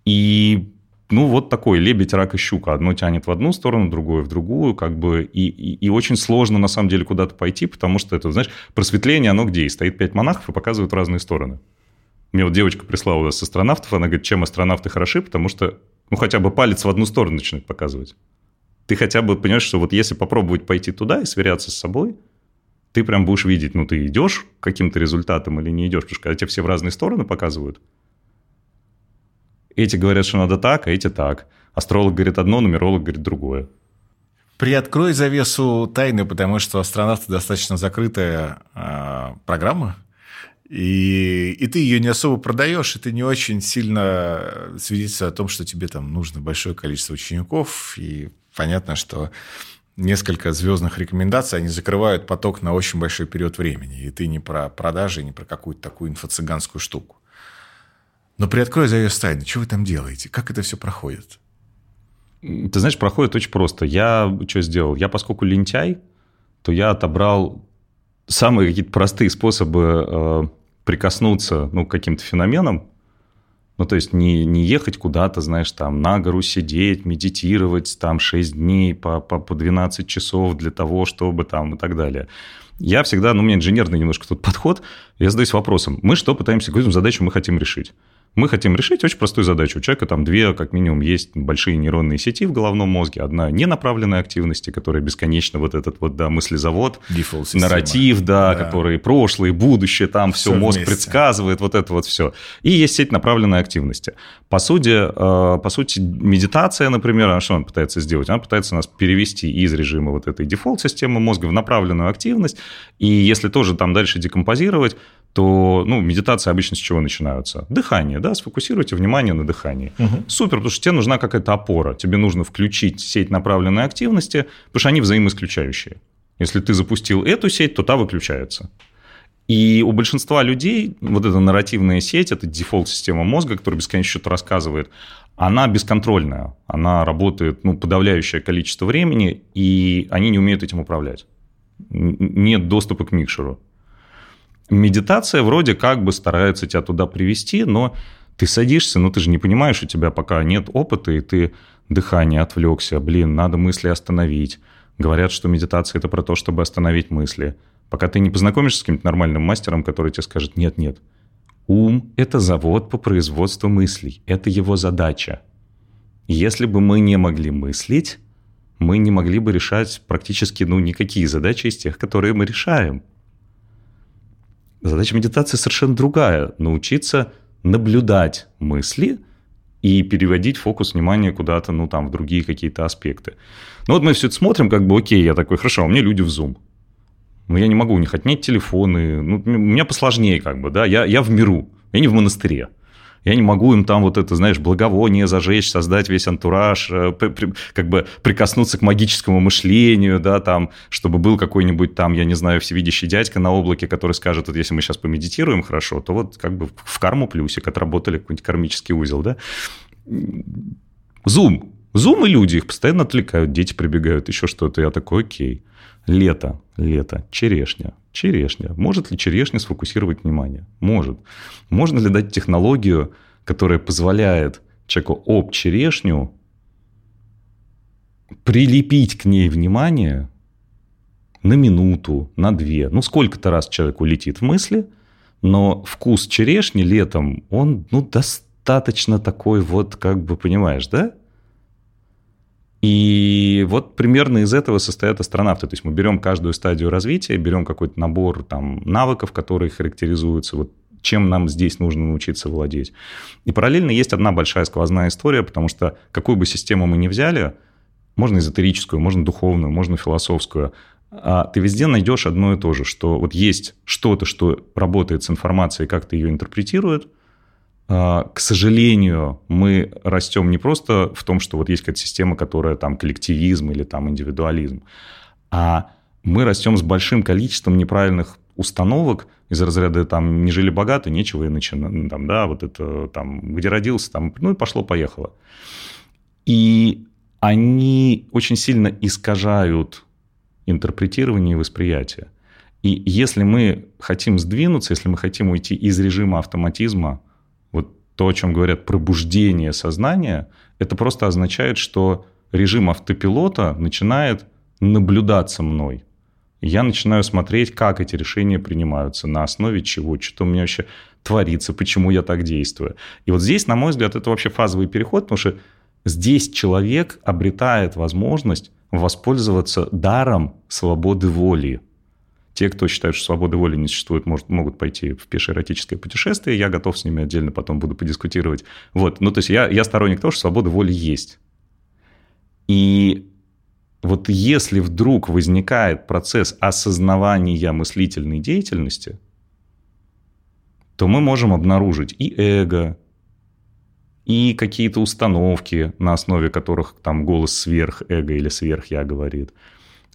И ну, вот такой лебедь, рак и щука. Одно тянет в одну сторону, другое в другую, как бы, и, и, и очень сложно, на самом деле, куда-то пойти, потому что это, знаешь, просветление, оно где? И стоит пять монахов и показывают разные стороны. Мне вот девочка прислала у нас астронавтов, она говорит, чем астронавты хороши, потому что, ну, хотя бы палец в одну сторону начинает показывать. Ты хотя бы понимаешь, что вот если попробовать пойти туда и сверяться с собой, ты прям будешь видеть, ну, ты идешь каким-то результатам или не идешь, потому что когда тебе все в разные стороны показывают, эти говорят, что надо так, а эти так. Астролог говорит одно, нумеролог говорит другое. Приоткрой завесу тайны, потому что астронавты достаточно закрытая э, программа, и, и ты ее не особо продаешь, и ты не очень сильно свидетельствуешь о том, что тебе там нужно большое количество учеников, и понятно, что несколько звездных рекомендаций, они закрывают поток на очень большой период времени. И ты не про продажи, не про какую-то такую инфо-цыганскую штуку. Но приоткрой завес тайны. Что вы там делаете? Как это все проходит? Ты знаешь, проходит очень просто. Я что сделал? Я, поскольку лентяй, то я отобрал самые какие-то простые способы э, прикоснуться ну, к каким-то феноменам, ну, то есть не, не ехать куда-то, знаешь, там на гору сидеть, медитировать там 6 дней по, по, по 12 часов для того, чтобы там и так далее. Я всегда, ну, у меня инженерный немножко тут подход, я задаюсь вопросом, мы что пытаемся, какую задачу мы хотим решить? Мы хотим решить очень простую задачу. У человека там две, как минимум, есть большие нейронные сети в головном мозге. Одна ненаправленная активности, которая бесконечно вот этот вот, да, мыслезавод, нарратив, да, да, который прошлое, будущее, там все, все мозг вместе. предсказывает, вот это вот все. И есть сеть направленной активности. По сути, э, по сути, медитация, например, она что она пытается сделать? Она пытается нас перевести из режима вот этой дефолт-системы мозга в направленную активность. И если тоже там дальше декомпозировать, то ну, медитация обычно с чего начинаются? Дыхание, да, сфокусируйте внимание на дыхании. Угу. Супер, потому что тебе нужна какая-то опора. Тебе нужно включить сеть направленной активности, потому что они взаимоисключающие. Если ты запустил эту сеть, то та выключается. И у большинства людей вот эта нарративная сеть, эта дефолт-система мозга, которая бесконечно что-то рассказывает, она бесконтрольная. Она работает ну, подавляющее количество времени, и они не умеют этим управлять. Нет доступа к микшеру. Медитация вроде как бы старается тебя туда привести, но ты садишься, но ты же не понимаешь, у тебя пока нет опыта, и ты дыхание отвлекся, блин, надо мысли остановить. Говорят, что медитация – это про то, чтобы остановить мысли. Пока ты не познакомишься с каким-то нормальным мастером, который тебе скажет «нет-нет». Ум – это завод по производству мыслей, это его задача. Если бы мы не могли мыслить, мы не могли бы решать практически ну, никакие задачи из тех, которые мы решаем. Задача медитации совершенно другая. Научиться наблюдать мысли и переводить фокус внимания куда-то, ну, там, в другие какие-то аспекты. Ну, вот мы все это смотрим, как бы, окей, я такой, хорошо, у меня люди в Zoom. Ну, я не могу у них отнять телефоны. Ну, у меня посложнее как бы, да. Я, я в миру, я не в монастыре. Я не могу им там вот это, знаешь, благовоние зажечь, создать весь антураж, э, как бы прикоснуться к магическому мышлению, да, там, чтобы был какой-нибудь там, я не знаю, всевидящий дядька на облаке, который скажет, вот если мы сейчас помедитируем хорошо, то вот как бы в карму плюсик, отработали какой-нибудь кармический узел, да. Зум. Зум и люди их постоянно отвлекают, дети прибегают, еще что-то. Я такой, окей. Лето, лето, черешня, черешня. Может ли черешня сфокусировать внимание? Может. Можно ли дать технологию, которая позволяет человеку об черешню прилепить к ней внимание на минуту, на две. Ну, сколько-то раз человек улетит в мысли, но вкус черешни летом, он, ну, достаточно такой вот, как бы, понимаешь, да? И вот примерно из этого состоят астронавты. То есть мы берем каждую стадию развития, берем какой-то набор там, навыков, которые характеризуются, вот чем нам здесь нужно научиться владеть. И параллельно есть одна большая сквозная история, потому что какую бы систему мы ни взяли, можно эзотерическую, можно духовную, можно философскую, а ты везде найдешь одно и то же, что вот есть что-то, что работает с информацией, как-то ее интерпретирует, а, к сожалению, мы растем не просто в том, что вот есть какая-то система, которая там коллективизм или там индивидуализм, а мы растем с большим количеством неправильных установок из разряда там не жили богато, нечего и начинать, там, да, вот это там, где родился, там, ну и пошло-поехало. И они очень сильно искажают интерпретирование и восприятие. И если мы хотим сдвинуться, если мы хотим уйти из режима автоматизма то, о чем говорят пробуждение сознания, это просто означает, что режим автопилота начинает наблюдаться мной. я начинаю смотреть, как эти решения принимаются, на основе чего, что у меня вообще творится, почему я так действую. И вот здесь, на мой взгляд, это вообще фазовый переход, потому что здесь человек обретает возможность воспользоваться даром свободы воли. Те, кто считает, что свободы воли не существует, может, могут пойти в пешее эротическое путешествие. Я готов с ними отдельно потом буду подискутировать. Вот. Ну, то есть я, я сторонник того, что свобода воли есть. И вот если вдруг возникает процесс осознавания мыслительной деятельности, то мы можем обнаружить и эго, и какие-то установки, на основе которых там голос сверх эго или сверх я говорит –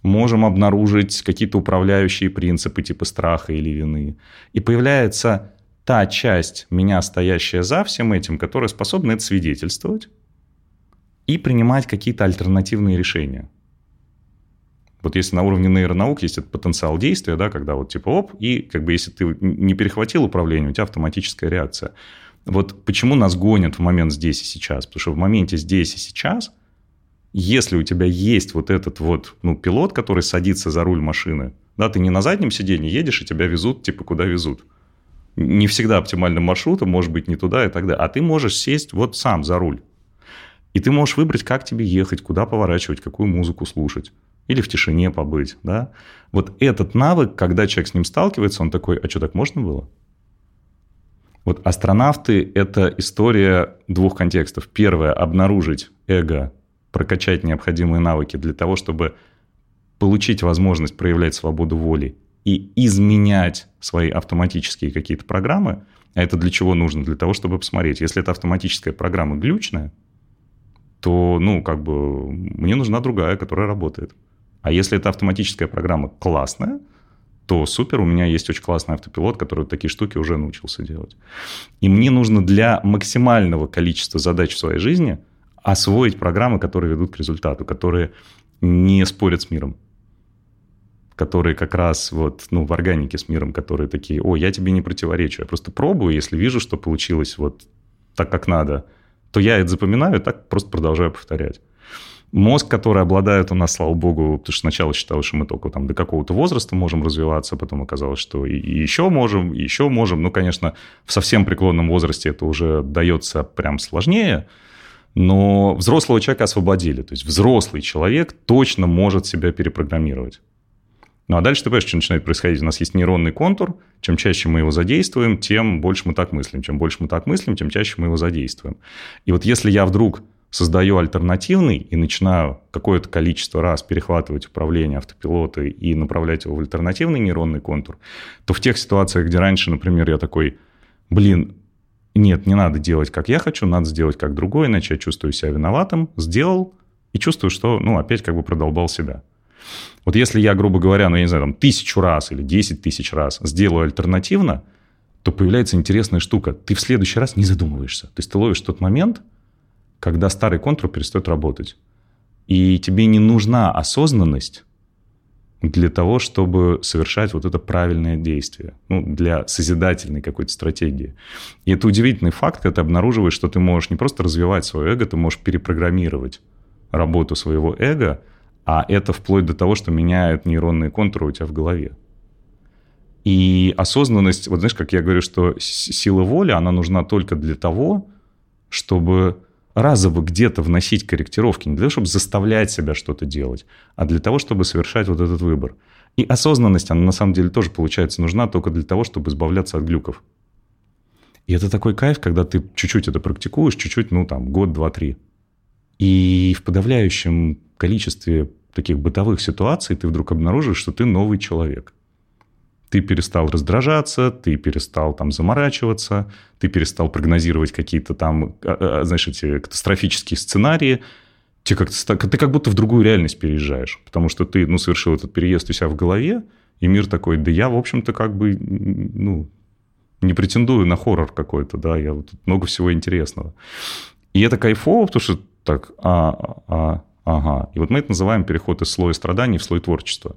можем обнаружить какие-то управляющие принципы типа страха или вины. И появляется та часть меня, стоящая за всем этим, которая способна это свидетельствовать и принимать какие-то альтернативные решения. Вот если на уровне нейронаук есть этот потенциал действия, да, когда вот типа оп, и как бы если ты не перехватил управление, у тебя автоматическая реакция. Вот почему нас гонят в момент здесь и сейчас? Потому что в моменте здесь и сейчас – если у тебя есть вот этот вот ну, пилот, который садится за руль машины, да, ты не на заднем сиденье едешь, и тебя везут, типа, куда везут. Не всегда оптимальным маршрутом, может быть, не туда и так далее. А ты можешь сесть вот сам за руль. И ты можешь выбрать, как тебе ехать, куда поворачивать, какую музыку слушать. Или в тишине побыть, да. Вот этот навык, когда человек с ним сталкивается, он такой, а что, так можно было? Вот астронавты – это история двух контекстов. Первое – обнаружить эго прокачать необходимые навыки для того, чтобы получить возможность проявлять свободу воли и изменять свои автоматические какие-то программы, а это для чего нужно? Для того, чтобы посмотреть, если эта автоматическая программа глючная, то, ну, как бы, мне нужна другая, которая работает. А если эта автоматическая программа классная, то супер, у меня есть очень классный автопилот, который такие штуки уже научился делать. И мне нужно для максимального количества задач в своей жизни – освоить программы, которые ведут к результату, которые не спорят с миром которые как раз вот, ну, в органике с миром, которые такие, о, я тебе не противоречу, я просто пробую, если вижу, что получилось вот так, как надо, то я это запоминаю, так просто продолжаю повторять. Мозг, который обладает у нас, слава богу, потому что сначала считалось, что мы только там до какого-то возраста можем развиваться, потом оказалось, что и, еще можем, и еще можем. Ну, конечно, в совсем преклонном возрасте это уже дается прям сложнее – но взрослого человека освободили. То есть взрослый человек точно может себя перепрограммировать. Ну а дальше ты понимаешь, что начинает происходить. У нас есть нейронный контур. Чем чаще мы его задействуем, тем больше мы так мыслим. Чем больше мы так мыслим, тем чаще мы его задействуем. И вот если я вдруг создаю альтернативный и начинаю какое-то количество раз перехватывать управление автопилота и направлять его в альтернативный нейронный контур, то в тех ситуациях, где раньше, например, я такой, блин, нет, не надо делать, как я хочу, надо сделать как другой, иначе я чувствую себя виноватым, сделал и чувствую, что, ну, опять как бы продолбал себя. Вот если я, грубо говоря, ну, я не знаю, там, тысячу раз или десять тысяч раз сделаю альтернативно, то появляется интересная штука. Ты в следующий раз не задумываешься. То есть ты ловишь тот момент, когда старый контур перестает работать. И тебе не нужна осознанность для того, чтобы совершать вот это правильное действие, ну, для созидательной какой-то стратегии. И это удивительный факт, когда ты обнаруживаешь, что ты можешь не просто развивать свое эго, ты можешь перепрограммировать работу своего эго, а это вплоть до того, что меняет нейронные контуры у тебя в голове. И осознанность, вот знаешь, как я говорю, что сила воли, она нужна только для того, чтобы разово где-то вносить корректировки, не для того, чтобы заставлять себя что-то делать, а для того, чтобы совершать вот этот выбор. И осознанность, она на самом деле тоже, получается, нужна только для того, чтобы избавляться от глюков. И это такой кайф, когда ты чуть-чуть это практикуешь, чуть-чуть, ну там, год, два, три. И в подавляющем количестве таких бытовых ситуаций ты вдруг обнаружишь, что ты новый человек – ты перестал раздражаться, ты перестал там заморачиваться, ты перестал прогнозировать какие-то там, а, а, знаешь, эти катастрофические сценарии. Ты как, ты как будто в другую реальность переезжаешь, потому что ты, ну, совершил этот переезд у себя в голове, и мир такой, да я, в общем-то, как бы, ну, не претендую на хоррор какой-то, да, я тут много всего интересного. И это кайфово, потому что так, а, а, ага. И вот мы это называем переход из слоя страданий в слой творчества.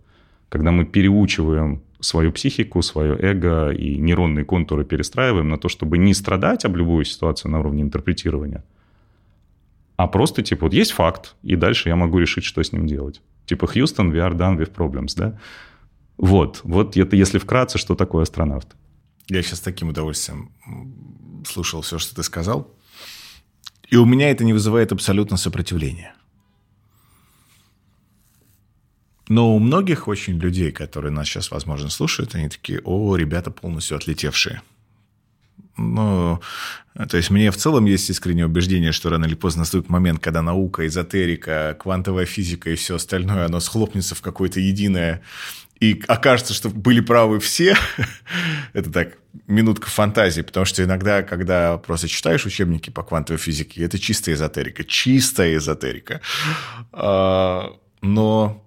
Когда мы переучиваем свою психику, свое эго и нейронные контуры перестраиваем на то, чтобы не страдать об любую ситуацию на уровне интерпретирования, а просто, типа, вот есть факт, и дальше я могу решить, что с ним делать. Типа, Хьюстон, we are done with problems, да? Вот, вот это если вкратце, что такое астронавт. Я сейчас таким удовольствием слушал все, что ты сказал. И у меня это не вызывает абсолютно сопротивления. Но у многих очень людей, которые нас сейчас, возможно, слушают, они такие, о, ребята полностью отлетевшие. Ну, то есть мне в целом есть искреннее убеждение, что рано или поздно наступит момент, когда наука, эзотерика, квантовая физика и все остальное, оно схлопнется в какое-то единое и окажется, что были правы все, это так, минутка фантазии, потому что иногда, когда просто читаешь учебники по квантовой физике, это чистая эзотерика, чистая эзотерика. А, но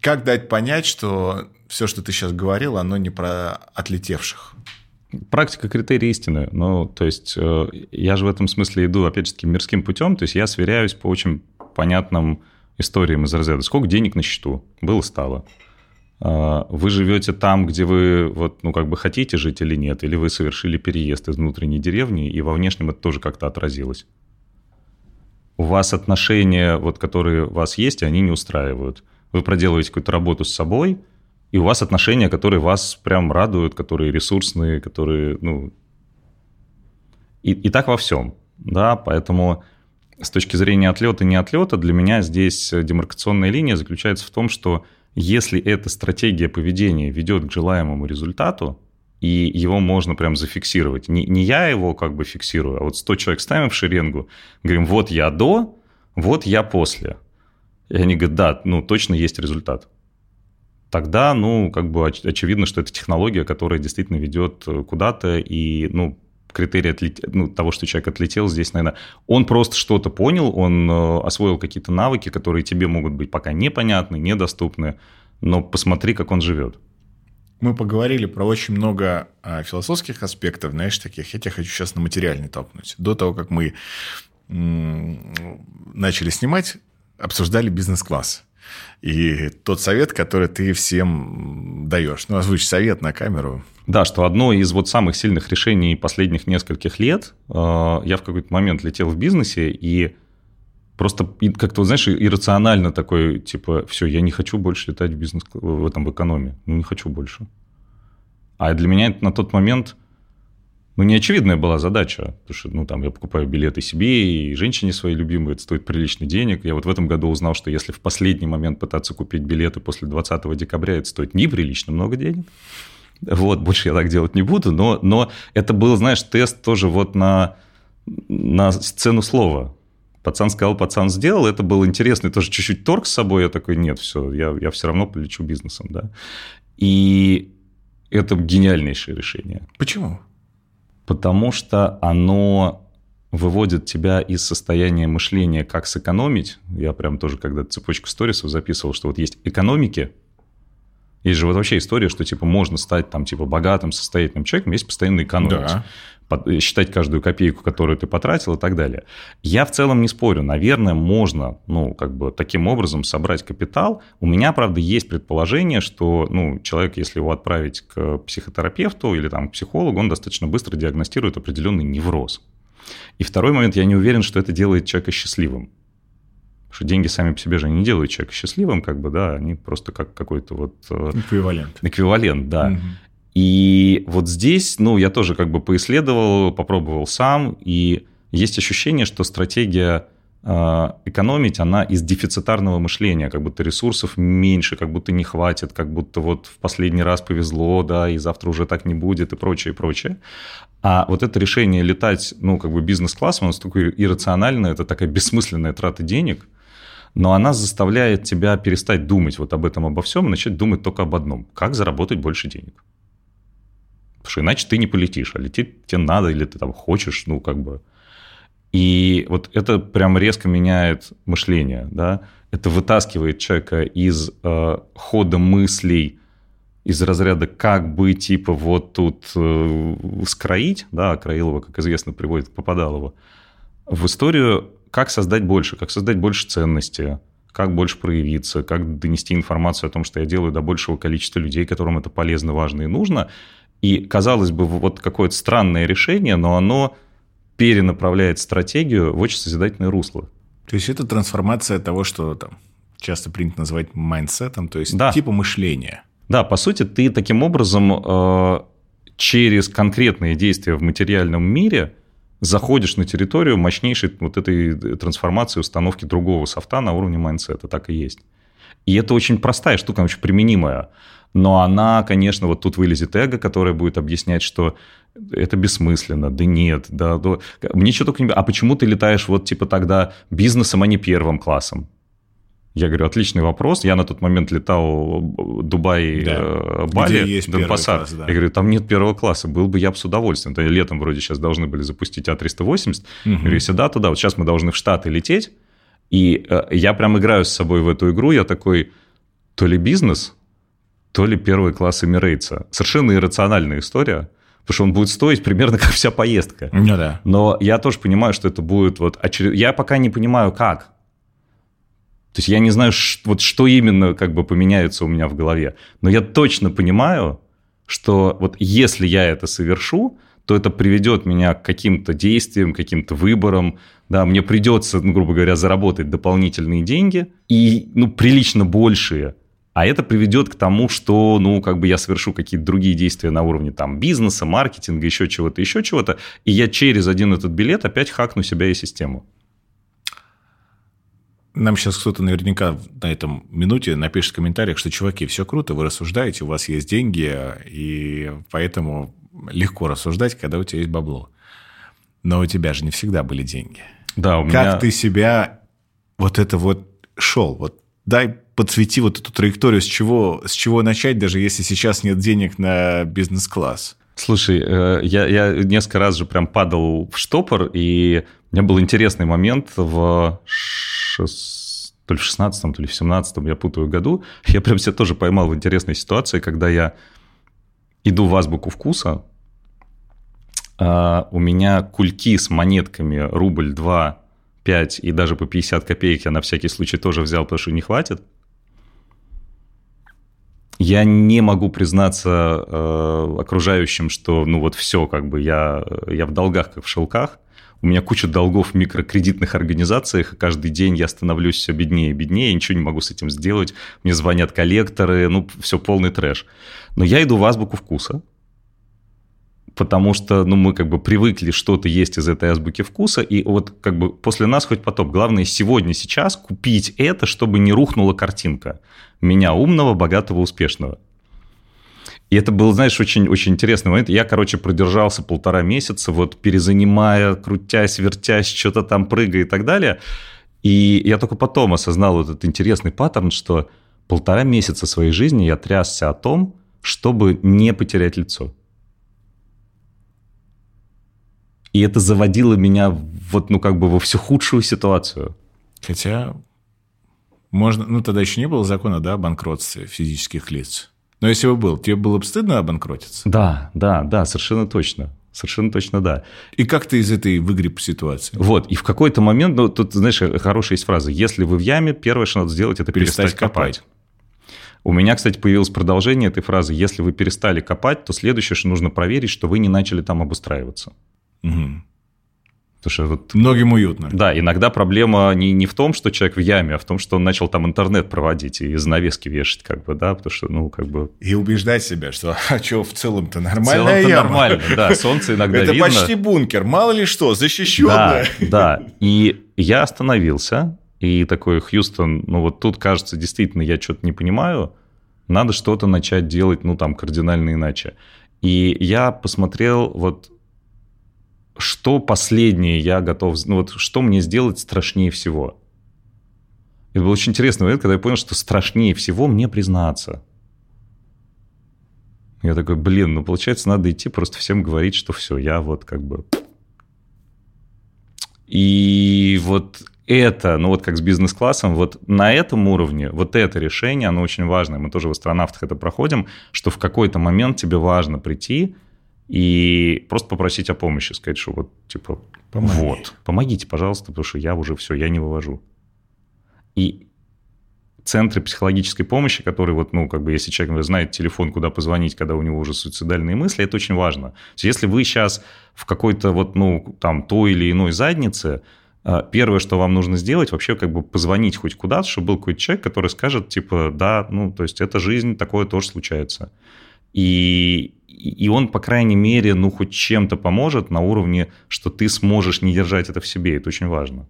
как дать понять, что все, что ты сейчас говорил, оно не про отлетевших? Практика критерий истины. Ну, то есть, э, я же в этом смысле иду, опять же, мирским путем. То есть, я сверяюсь по очень понятным историям из разряда. Сколько денег на счету? Было, стало. А, вы живете там, где вы вот, ну, как бы хотите жить или нет, или вы совершили переезд из внутренней деревни, и во внешнем это тоже как-то отразилось у вас отношения, вот, которые у вас есть, они не устраивают. Вы проделываете какую-то работу с собой, и у вас отношения, которые вас прям радуют, которые ресурсные, которые, ну... И, и так во всем, да, поэтому с точки зрения отлета и не отлета, для меня здесь демаркационная линия заключается в том, что если эта стратегия поведения ведет к желаемому результату, и его можно прям зафиксировать. Не, не я его как бы фиксирую, а вот 100 человек ставим в шеренгу, говорим, вот я до, вот я после. И они говорят, да, ну точно есть результат. Тогда, ну, как бы оч- очевидно, что это технология, которая действительно ведет э, куда-то, и, ну, критерий отлет... ну, того, что человек отлетел здесь, наверное, он просто что-то понял, он э, освоил какие-то навыки, которые тебе могут быть пока непонятны, недоступны, но посмотри, как он живет мы поговорили про очень много а, философских аспектов, знаешь, таких. Я тебя хочу сейчас на материальный толкнуть. До того, как мы начали снимать, обсуждали бизнес-класс. И тот совет, который ты всем даешь. Ну, озвучь совет на камеру. Да, что одно из вот самых сильных решений последних нескольких лет, э, я в какой-то момент летел в бизнесе, и просто как-то, знаешь, иррационально такой, типа, все, я не хочу больше летать в бизнес в этом в экономе. Ну, не хочу больше. А для меня это на тот момент, ну, неочевидная была задача. Потому что, ну, там, я покупаю билеты себе и женщине своей любимой, это стоит приличный денег. Я вот в этом году узнал, что если в последний момент пытаться купить билеты после 20 декабря, это стоит неприлично много денег. Вот, больше я так делать не буду. Но, но это был, знаешь, тест тоже вот на, на сцену слова Пацан сказал, пацан сделал, это был интересный тоже чуть-чуть торг с собой, я такой, нет, все, я, я все равно полечу бизнесом, да. И это гениальнейшее решение. Почему? Потому что оно выводит тебя из состояния мышления, как сэкономить. Я прям тоже когда цепочку сторисов записывал, что вот есть экономики, есть же вот вообще история, что типа можно стать там типа богатым, состоятельным человеком, есть постоянно экономить. Да. Под, считать каждую копейку, которую ты потратил и так далее. Я в целом не спорю. Наверное, можно, ну, как бы таким образом собрать капитал. У меня, правда, есть предположение, что, ну, человек, если его отправить к психотерапевту или там к психологу, он достаточно быстро диагностирует определенный невроз. И второй момент, я не уверен, что это делает человека счастливым. Что деньги сами по себе же не делают человека счастливым, как бы, да, они просто как какой-то вот... Э, эквивалент. Эквивалент, да. Угу. И вот здесь, ну, я тоже как бы поисследовал, попробовал сам, и есть ощущение, что стратегия а, экономить, она из дефицитарного мышления, как будто ресурсов меньше, как будто не хватит, как будто вот в последний раз повезло, да, и завтра уже так не будет, и прочее, и прочее. А вот это решение летать, ну, как бы бизнес-классом, оно такое иррациональное, это такая бессмысленная трата денег, но она заставляет тебя перестать думать вот об этом, обо всем, и начать думать только об одном. Как заработать больше денег? Потому что иначе ты не полетишь, а лететь тебе надо, или ты там хочешь, ну, как бы... И вот это прям резко меняет мышление, да, это вытаскивает человека из э, хода мыслей, из разряда как бы типа вот тут э, скроить, да, Краилова, как известно, приводит к Попадалову, в историю, как создать больше, как создать больше ценности, как больше проявиться, как донести информацию о том, что я делаю до большего количества людей, которым это полезно, важно и нужно. И, казалось бы, вот какое-то странное решение, но оно перенаправляет стратегию в очень созидательное русло. То есть это трансформация того, что там часто принято называть mindset ом, то есть да. типа мышления. Да, по сути, ты таким образом э, через конкретные действия в материальном мире заходишь на территорию мощнейшей вот этой трансформации установки другого софта на уровне mindset а. Так и есть. И это очень простая штука, очень применимая. Но она, конечно, вот тут вылезет эго, которое будет объяснять, что это бессмысленно, да нет, да, да. мне что только не... А почему ты летаешь вот типа тогда бизнесом, а не первым классом? Я говорю, отличный вопрос. Я на тот момент летал Дубай, да. э, Бали, Где есть Класс, да. Я говорю, там нет первого класса. Был бы я бы с удовольствием. То летом вроде сейчас должны были запустить А380. Угу. Я говорю, если да, то да. Вот сейчас мы должны в Штаты лететь. И э, я прям играю с собой в эту игру. Я такой, то ли бизнес, то ли первый класс Эмирейтса. Совершенно иррациональная история потому что он будет стоить примерно как вся поездка. Ну да. Но я тоже понимаю, что это будет вот очеред... Я пока не понимаю, как. То есть я не знаю, вот что именно как бы поменяется у меня в голове. Но я точно понимаю, что вот если я это совершу, то это приведет меня к каким-то действиям, каким-то выборам. Да, мне придется, ну, грубо говоря, заработать дополнительные деньги и ну, прилично большие, а это приведет к тому, что, ну, как бы я совершу какие-то другие действия на уровне там бизнеса, маркетинга, еще чего-то, еще чего-то, и я через один этот билет опять хакну себя и систему. Нам сейчас кто-то наверняка на этом минуте напишет в комментариях, что, чуваки, все круто, вы рассуждаете, у вас есть деньги, и поэтому легко рассуждать, когда у тебя есть бабло. Но у тебя же не всегда были деньги. Да, у меня... Как ты себя вот это вот шел? Вот дай подсвети вот эту траекторию, с чего, с чего начать, даже если сейчас нет денег на бизнес-класс. Слушай, э, я, я несколько раз же прям падал в штопор, и у меня был интересный момент в шест... то ли в 16 то ли в 17 я путаю году. Я прям себя тоже поймал в интересной ситуации, когда я иду в азбуку вкуса, а у меня кульки с монетками рубль, 2, 5 и даже по 50 копеек я на всякий случай тоже взял, потому что не хватит. Я не могу признаться э, окружающим, что ну вот все, как бы я, я в долгах, как в шелках. У меня куча долгов в микрокредитных организациях, и каждый день я становлюсь все беднее и беднее, я ничего не могу с этим сделать. Мне звонят коллекторы, ну, все полный трэш. Но я иду в азбуку вкуса, потому что, ну, мы как бы привыкли что-то есть из этой азбуки вкуса, и вот как бы после нас хоть потом. Главное сегодня, сейчас купить это, чтобы не рухнула картинка меня умного, богатого, успешного. И это был, знаешь, очень-очень интересный момент. Я, короче, продержался полтора месяца, вот перезанимая, крутясь, вертясь, что-то там прыгая и так далее. И я только потом осознал этот интересный паттерн, что полтора месяца своей жизни я трясся о том, чтобы не потерять лицо. И это заводило меня вот, ну, как бы во всю худшую ситуацию. Хотя можно, ну, тогда еще не было закона, да, о банкротстве физических лиц. Но если бы был, тебе было бы стыдно обанкротиться? Да, да, да, совершенно точно. Совершенно точно, да. И как ты из этой выгреб ситуации? Вот, и в какой-то момент, ну, тут, знаешь, хорошая есть фраза. Если вы в яме, первое, что надо сделать, это перестать, перестать копать. копать. У меня, кстати, появилось продолжение этой фразы. Если вы перестали копать, то следующее, что нужно проверить, что вы не начали там обустраиваться. Угу. Потому что вот... Многим уютно. Да, иногда проблема не, не в том, что человек в яме, а в том, что он начал там интернет проводить и занавески вешать, как бы, да, потому что, ну, как бы... И убеждать себя, что, а что, в целом-то нормальная в целом яма. нормально, да, солнце иногда Это видно. почти бункер, мало ли что, защищенное. Да, да, и я остановился, и такой, Хьюстон, ну, вот тут, кажется, действительно, я что-то не понимаю, надо что-то начать делать, ну, там, кардинально иначе. И я посмотрел вот что последнее я готов... Ну вот что мне сделать страшнее всего? Это был очень интересный момент, когда я понял, что страшнее всего мне признаться. Я такой, блин, ну получается, надо идти просто всем говорить, что все, я вот как бы... И вот это, ну вот как с бизнес-классом, вот на этом уровне, вот это решение, оно очень важное. Мы тоже в астронавтах это проходим, что в какой-то момент тебе важно прийти и просто попросить о помощи, сказать, что вот, типа, Помоги. вот, помогите, пожалуйста, потому что я уже все, я не вывожу. И центры психологической помощи, которые вот, ну, как бы, если человек знает телефон, куда позвонить, когда у него уже суицидальные мысли, это очень важно. Если вы сейчас в какой-то вот, ну, там, той или иной заднице, а, первое, что вам нужно сделать, вообще как бы позвонить хоть куда-то, чтобы был какой-то человек, который скажет, типа, да, ну, то есть это жизнь, такое тоже случается. И и он, по крайней мере, ну, хоть чем-то поможет на уровне, что ты сможешь не держать это в себе. Это очень важно.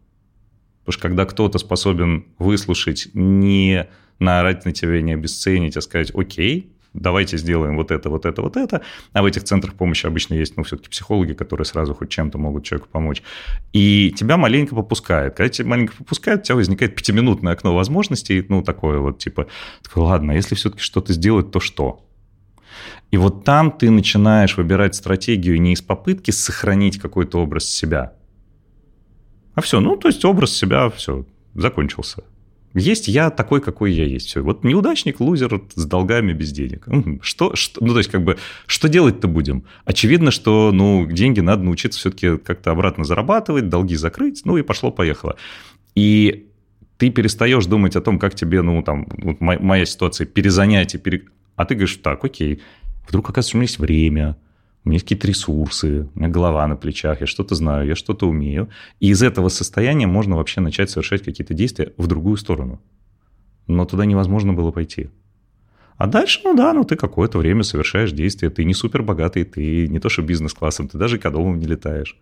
Потому что когда кто-то способен выслушать, не наорать на тебя, не обесценить, а сказать, окей, давайте сделаем вот это, вот это, вот это. А в этих центрах помощи обычно есть, ну, все-таки психологи, которые сразу хоть чем-то могут человеку помочь. И тебя маленько попускает. Когда тебя маленько попускают, у тебя возникает пятиминутное окно возможностей, ну, такое вот, типа, такой, ладно, а если все-таки что-то сделать, то что? И вот там ты начинаешь выбирать стратегию не из попытки сохранить какой-то образ себя, а все, ну, то есть образ себя, все, закончился. Есть я такой, какой я есть. Все. Вот неудачник, лузер с долгами без денег. Что, что, ну, то есть, как бы, что делать-то будем? Очевидно, что, ну, деньги надо научиться все-таки как-то обратно зарабатывать, долги закрыть, ну, и пошло-поехало. И ты перестаешь думать о том, как тебе, ну, там, вот моя ситуация, перезанять, и пере... а ты говоришь, так, окей, Вдруг, оказывается, у меня есть время, у меня есть какие-то ресурсы, у меня голова на плечах, я что-то знаю, я что-то умею. И из этого состояния можно вообще начать совершать какие-то действия в другую сторону. Но туда невозможно было пойти. А дальше, ну да, ну ты какое-то время совершаешь действия, ты не супер богатый, ты не то что бизнес-классом, ты даже экономом не летаешь.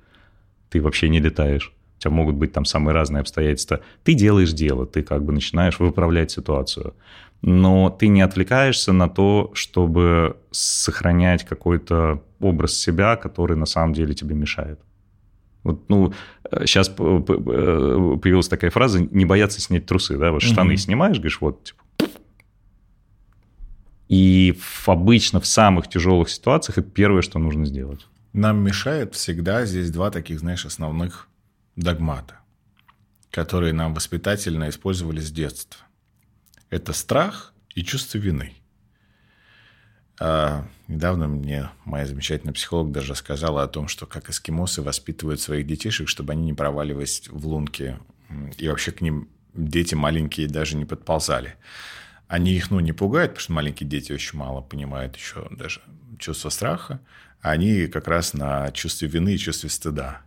Ты вообще не летаешь. У тебя могут быть там самые разные обстоятельства. Ты делаешь дело, ты как бы начинаешь выправлять ситуацию но ты не отвлекаешься на то, чтобы сохранять какой-то образ себя, который на самом деле тебе мешает. Вот, ну, сейчас появилась такая фраза «не бояться снять трусы», да, вот штаны угу. снимаешь, говоришь, вот, типа, и в, обычно в самых тяжелых ситуациях это первое, что нужно сделать. Нам мешает всегда здесь два таких, знаешь, основных догмата, которые нам воспитательно использовали с детства. Это страх и чувство вины. А, недавно мне моя замечательная психолог даже сказала о том, что как эскимосы воспитывают своих детишек, чтобы они не проваливались в лунки, и вообще к ним дети маленькие даже не подползали. Они их, ну, не пугают, потому что маленькие дети очень мало понимают еще даже чувство страха. А они как раз на чувстве вины и чувстве стыда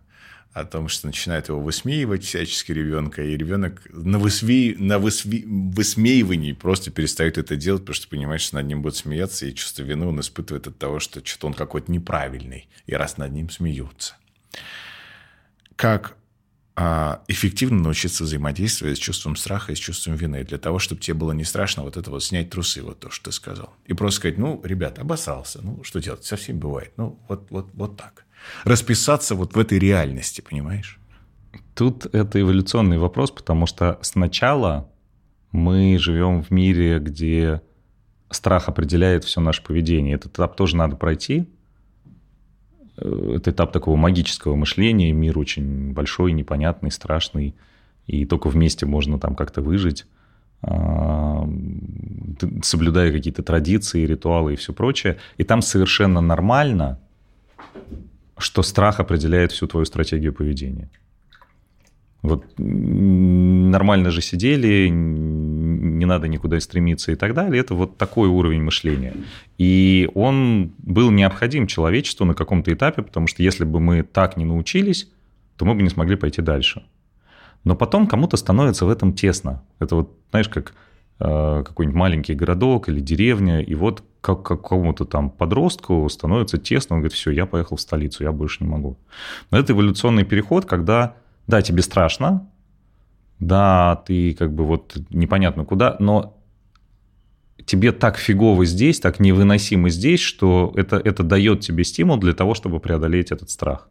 о том, что начинает его высмеивать всячески ребенка, и ребенок на, высме... на высме... высмеивании просто перестает это делать, потому что понимает, что над ним будут смеяться, и чувство вины он испытывает от того, что что-то он какой-то неправильный, и раз над ним смеются. Как а, эффективно научиться взаимодействовать с чувством страха и с чувством вины, для того, чтобы тебе было не страшно вот это вот снять трусы, вот то, что ты сказал. И просто сказать, ну, ребят, обоссался, ну, что делать, со всеми бывает, ну, вот, вот, вот так. Расписаться вот в этой реальности, понимаешь? Тут это эволюционный вопрос, потому что сначала мы живем в мире, где страх определяет все наше поведение. Этот этап тоже надо пройти, Э, это этап такого магического мышления, мир очень большой, непонятный, страшный, и только вместе можно там как-то выжить, а, соблюдая какие-то традиции, ритуалы и все прочее. И там совершенно нормально, что страх определяет всю твою стратегию поведения. Вот нормально же сидели, не надо никуда стремиться и так далее. Это вот такой уровень мышления. И он был необходим человечеству на каком-то этапе, потому что если бы мы так не научились, то мы бы не смогли пойти дальше. Но потом кому-то становится в этом тесно. Это вот, знаешь, как какой-нибудь маленький городок или деревня, и вот как какому-то там подростку становится тесно, он говорит, все, я поехал в столицу, я больше не могу. Но это эволюционный переход, когда да, тебе страшно, да, ты как бы вот непонятно куда, но тебе так фигово здесь, так невыносимо здесь, что это, это дает тебе стимул для того, чтобы преодолеть этот страх.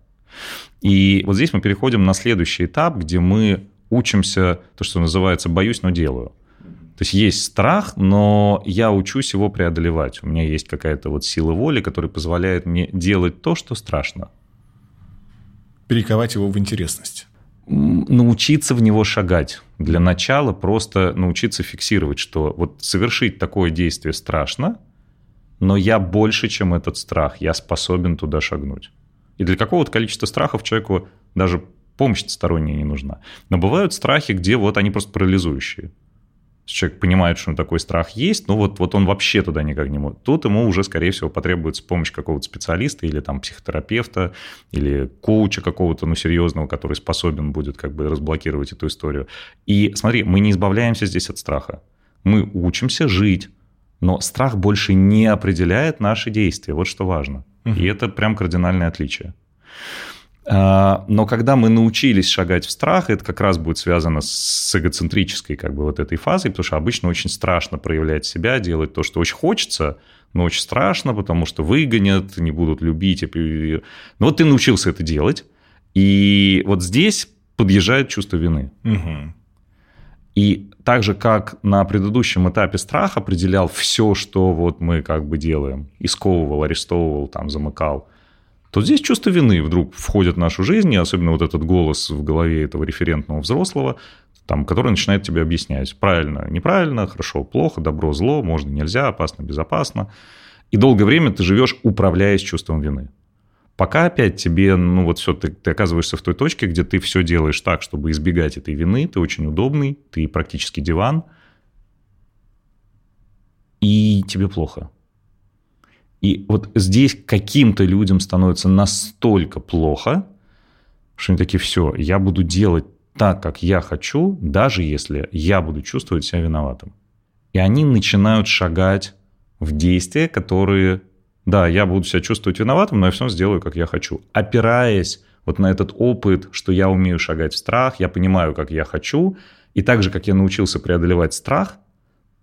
И вот здесь мы переходим на следующий этап, где мы учимся, то, что называется «боюсь, но делаю». То есть есть страх, но я учусь его преодолевать. У меня есть какая-то вот сила воли, которая позволяет мне делать то, что страшно. Перековать его в интересность научиться в него шагать. Для начала просто научиться фиксировать, что вот совершить такое действие страшно, но я больше, чем этот страх, я способен туда шагнуть. И для какого-то количества страхов человеку даже помощь сторонняя не нужна. Но бывают страхи, где вот они просто парализующие человек понимает, что такой страх есть, но вот, вот он вообще туда никак не может. Тут ему уже, скорее всего, потребуется помощь какого-то специалиста или там психотерапевта, или коуча какого-то, ну, серьезного, который способен будет как бы разблокировать эту историю. И смотри, мы не избавляемся здесь от страха. Мы учимся жить, но страх больше не определяет наши действия. Вот что важно. Угу. И это прям кардинальное отличие. А, но когда мы научились шагать в страх, это как раз будет связано с эгоцентрической как бы вот этой фазой, потому что обычно очень страшно проявлять себя, делать то, что очень хочется, но очень страшно, потому что выгонят, не будут любить. Но ну вот ты научился это делать, и вот здесь подъезжает чувство вины. Угу. И так же, как на предыдущем этапе страх определял все, что вот мы как бы делаем, исковывал, арестовывал, там, замыкал – то здесь чувство вины вдруг входит в нашу жизнь, и особенно вот этот голос в голове этого референтного взрослого, там, который начинает тебе объяснять, правильно, неправильно, хорошо, плохо, добро, зло, можно, нельзя, опасно, безопасно. И долгое время ты живешь, управляясь чувством вины. Пока опять тебе, ну вот все, ты, ты оказываешься в той точке, где ты все делаешь так, чтобы избегать этой вины, ты очень удобный, ты практически диван, и тебе плохо. И вот здесь каким-то людям становится настолько плохо, что они такие, все, я буду делать так, как я хочу, даже если я буду чувствовать себя виноватым. И они начинают шагать в действия, которые, да, я буду себя чувствовать виноватым, но я все сделаю, как я хочу. Опираясь вот на этот опыт, что я умею шагать в страх, я понимаю, как я хочу, и так же, как я научился преодолевать страх,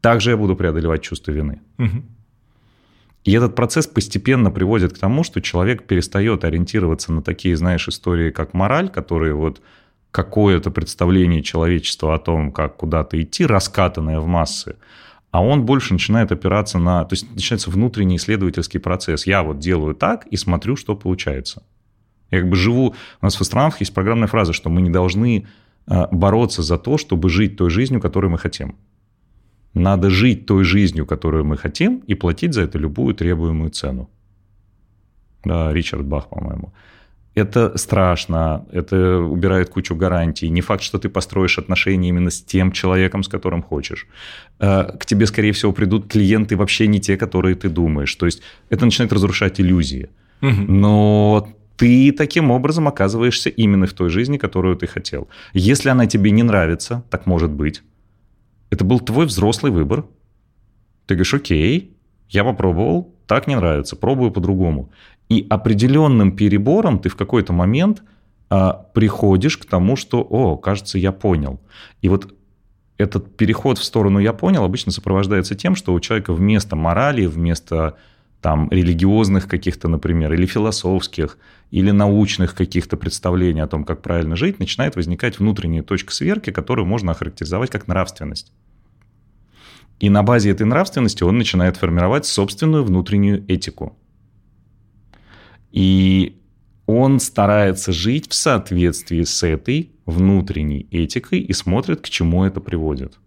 так же я буду преодолевать чувство вины. Угу. И этот процесс постепенно приводит к тому, что человек перестает ориентироваться на такие, знаешь, истории, как мораль, которые вот какое-то представление человечества о том, как куда-то идти, раскатанное в массы, а он больше начинает опираться на... То есть начинается внутренний исследовательский процесс. Я вот делаю так и смотрю, что получается. Я как бы живу... У нас в астронавтах есть программная фраза, что мы не должны э, бороться за то, чтобы жить той жизнью, которую мы хотим. Надо жить той жизнью, которую мы хотим, и платить за это любую требуемую цену. Да, Ричард Бах, по-моему. Это страшно, это убирает кучу гарантий. Не факт, что ты построишь отношения именно с тем человеком, с которым хочешь. Э, к тебе, скорее всего, придут клиенты вообще не те, которые ты думаешь. То есть это начинает разрушать иллюзии. Но ты таким образом оказываешься именно в той жизни, которую ты хотел. Если она тебе не нравится, так может быть, это был твой взрослый выбор. Ты говоришь, окей, я попробовал, так не нравится, пробую по-другому. И определенным перебором ты в какой-то момент а, приходишь к тому, что, о, кажется, я понял. И вот этот переход в сторону «я понял» обычно сопровождается тем, что у человека вместо морали, вместо там, религиозных каких-то, например, или философских, или научных каких-то представлений о том, как правильно жить, начинает возникать внутренняя точка сверки, которую можно охарактеризовать как нравственность. И на базе этой нравственности он начинает формировать собственную внутреннюю этику. И он старается жить в соответствии с этой внутренней этикой и смотрит, к чему это приводит.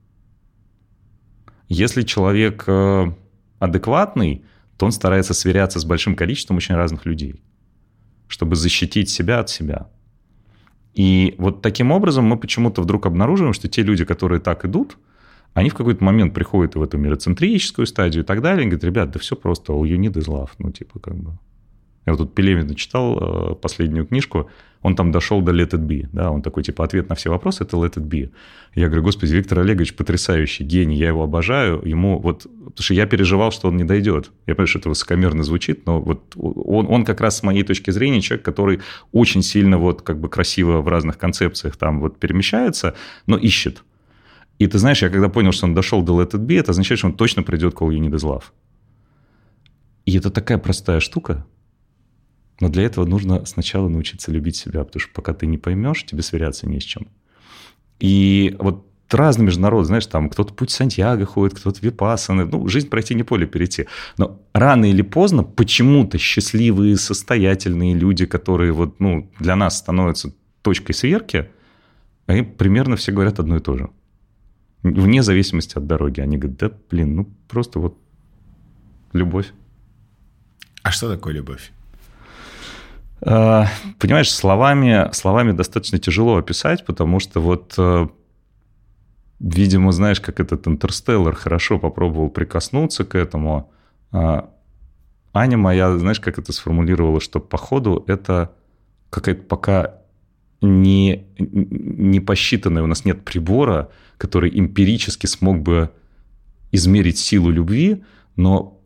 Если человек э, адекватный, то он старается сверяться с большим количеством очень разных людей, чтобы защитить себя от себя. И вот таким образом мы почему-то вдруг обнаруживаем, что те люди, которые так идут, они в какой-то момент приходят в эту мироцентрическую стадию и так далее, и говорят, ребят, да все просто, all you need is love. Ну, типа, как бы, я вот тут Пелевина читал э, последнюю книжку, он там дошел до Let It Be, да, он такой, типа, ответ на все вопросы – это Let It Be. Я говорю, господи, Виктор Олегович потрясающий, гений, я его обожаю, ему вот, потому что я переживал, что он не дойдет. Я понимаю, что это высокомерно звучит, но вот он, он как раз с моей точки зрения человек, который очень сильно вот как бы красиво в разных концепциях там вот перемещается, но ищет. И ты знаешь, я когда понял, что он дошел до Let It Be, это означает, что он точно придет к All You Need Is Love. И это такая простая штука, но для этого нужно сначала научиться любить себя, потому что пока ты не поймешь, тебе сверяться не с чем. И вот разный международ, знаешь, там кто-то путь Сантьяго ходит, кто-то Випассаны, ну, жизнь пройти не поле перейти. Но рано или поздно почему-то счастливые, состоятельные люди, которые вот, ну, для нас становятся точкой сверки, они примерно все говорят одно и то же. Вне зависимости от дороги. Они говорят, да, блин, ну, просто вот любовь. А что такое любовь? Э, понимаешь, словами, словами достаточно тяжело описать, потому что вот, э, видимо, знаешь, как этот интерстеллар хорошо попробовал прикоснуться к этому. Э, Аня моя, знаешь, как это сформулировала, что походу это какая-то пока не, не посчитанная, у нас нет прибора, который эмпирически смог бы измерить силу любви, но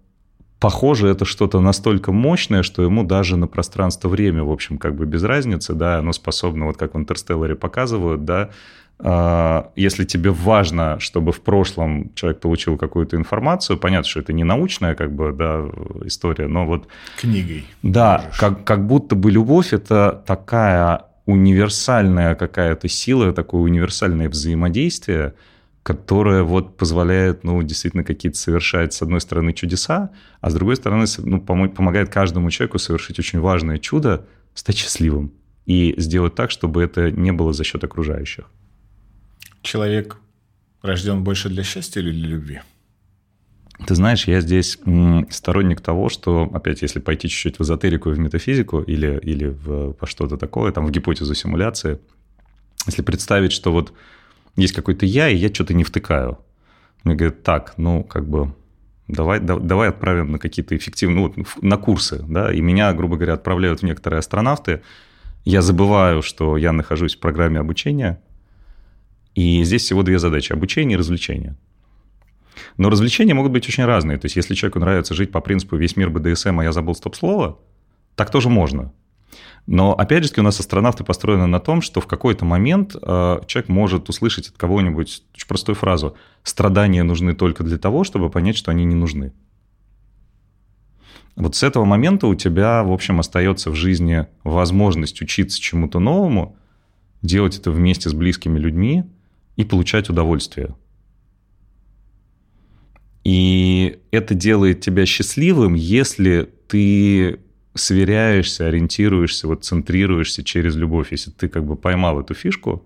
похоже, это что-то настолько мощное, что ему даже на пространство-время, в общем, как бы без разницы, да, оно способно, вот как в «Интерстелларе» показывают, да, а, если тебе важно, чтобы в прошлом человек получил какую-то информацию, понятно, что это не научная как бы, да, история, но вот... Книгой. Да, как, как будто бы любовь – это такая универсальная какая-то сила, такое универсальное взаимодействие – которая вот позволяет, ну, действительно какие-то совершать, с одной стороны, чудеса, а с другой стороны, ну, помогает каждому человеку совершить очень важное чудо, стать счастливым и сделать так, чтобы это не было за счет окружающих. Человек рожден больше для счастья или для любви? Ты знаешь, я здесь сторонник того, что, опять, если пойти чуть-чуть в эзотерику и в метафизику или, или в, во что-то такое, там, в гипотезу симуляции, если представить, что вот есть какой-то я, и я что-то не втыкаю. Мне говорят, так, ну, как бы, давай, да, давай отправим на какие-то эффективные, ну, на курсы, да, и меня, грубо говоря, отправляют в некоторые астронавты, я забываю, что я нахожусь в программе обучения, и здесь всего две задачи – обучение и развлечение. Но развлечения могут быть очень разные. То есть, если человеку нравится жить по принципу «весь мир БДСМ, а я забыл стоп-слово», так тоже можно. Но, опять же, у нас астронавты построены на том, что в какой-то момент э, человек может услышать от кого-нибудь очень простую фразу «страдания нужны только для того, чтобы понять, что они не нужны». Вот с этого момента у тебя, в общем, остается в жизни возможность учиться чему-то новому, делать это вместе с близкими людьми и получать удовольствие. И это делает тебя счастливым, если ты сверяешься, ориентируешься, вот центрируешься через любовь. Если ты как бы поймал эту фишку,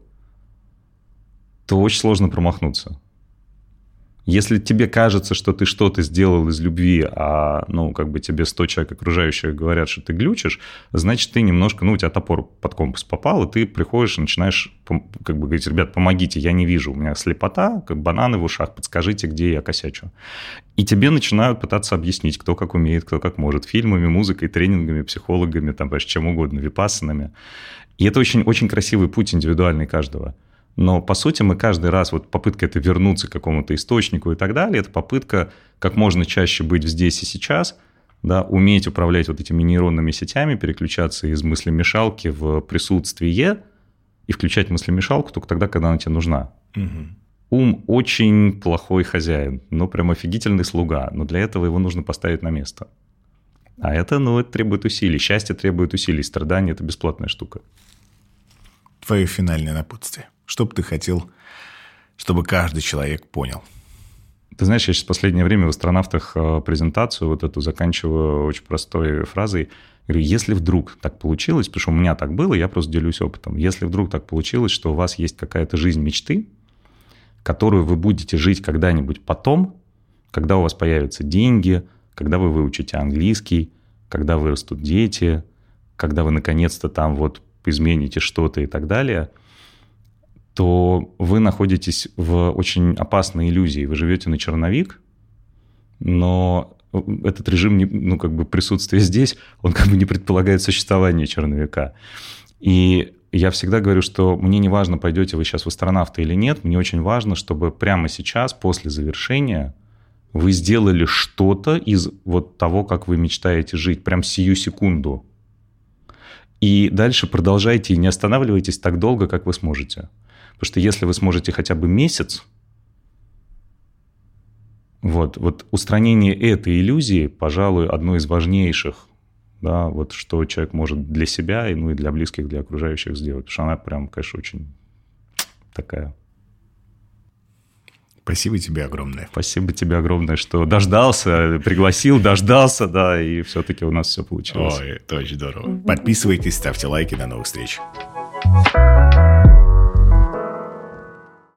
то очень сложно промахнуться. Если тебе кажется, что ты что-то сделал из любви, а, ну, как бы тебе 100 человек окружающих говорят, что ты глючишь, значит, ты немножко, ну, у тебя топор под компас попал, и ты приходишь и начинаешь, как бы говорить, ребят, помогите, я не вижу, у меня слепота, как бананы в ушах, подскажите, где я косячу. И тебе начинают пытаться объяснить, кто как умеет, кто как может, фильмами, музыкой, тренингами, психологами, там, чем угодно, випассанами. И это очень, очень красивый путь индивидуальный каждого. Но, по сути, мы каждый раз, вот попытка это вернуться к какому-то источнику и так далее, это попытка как можно чаще быть здесь и сейчас, да, уметь управлять вот этими нейронными сетями, переключаться из мыслемешалки в присутствие и включать мыслемешалку только тогда, когда она тебе нужна. Угу. Ум очень плохой хозяин, ну, прям офигительный слуга, но для этого его нужно поставить на место. А это, ну, это требует усилий. Счастье требует усилий, страдания – это бесплатная штука. Твое финальное напутствие. Что бы ты хотел, чтобы каждый человек понял? Ты знаешь, я сейчас в последнее время в астронавтах э, презентацию вот эту заканчиваю очень простой фразой. Говорю, если вдруг так получилось, потому что у меня так было, я просто делюсь опытом. Если вдруг так получилось, что у вас есть какая-то жизнь мечты, которую вы будете жить когда-нибудь потом, когда у вас появятся деньги, когда вы выучите английский, когда вырастут дети, когда вы наконец-то там вот измените что-то и так далее, то вы находитесь в очень опасной иллюзии. Вы живете на черновик, но этот режим, ну, как бы присутствие здесь, он как бы не предполагает существование черновика. И я всегда говорю, что мне не важно, пойдете вы сейчас в астронавты или нет, мне очень важно, чтобы прямо сейчас, после завершения, вы сделали что-то из вот того, как вы мечтаете жить, прям сию секунду. И дальше продолжайте и не останавливайтесь так долго, как вы сможете. Потому что если вы сможете хотя бы месяц, вот, вот устранение этой иллюзии, пожалуй, одно из важнейших, да, вот что человек может для себя, и, ну и для близких, для окружающих сделать. Потому что она прям, конечно, очень такая Спасибо тебе огромное. Спасибо тебе огромное, что дождался, пригласил, дождался, да, и все-таки у нас все получилось. Ой, это очень здорово. Подписывайтесь, ставьте лайки, до новых встреч. thank you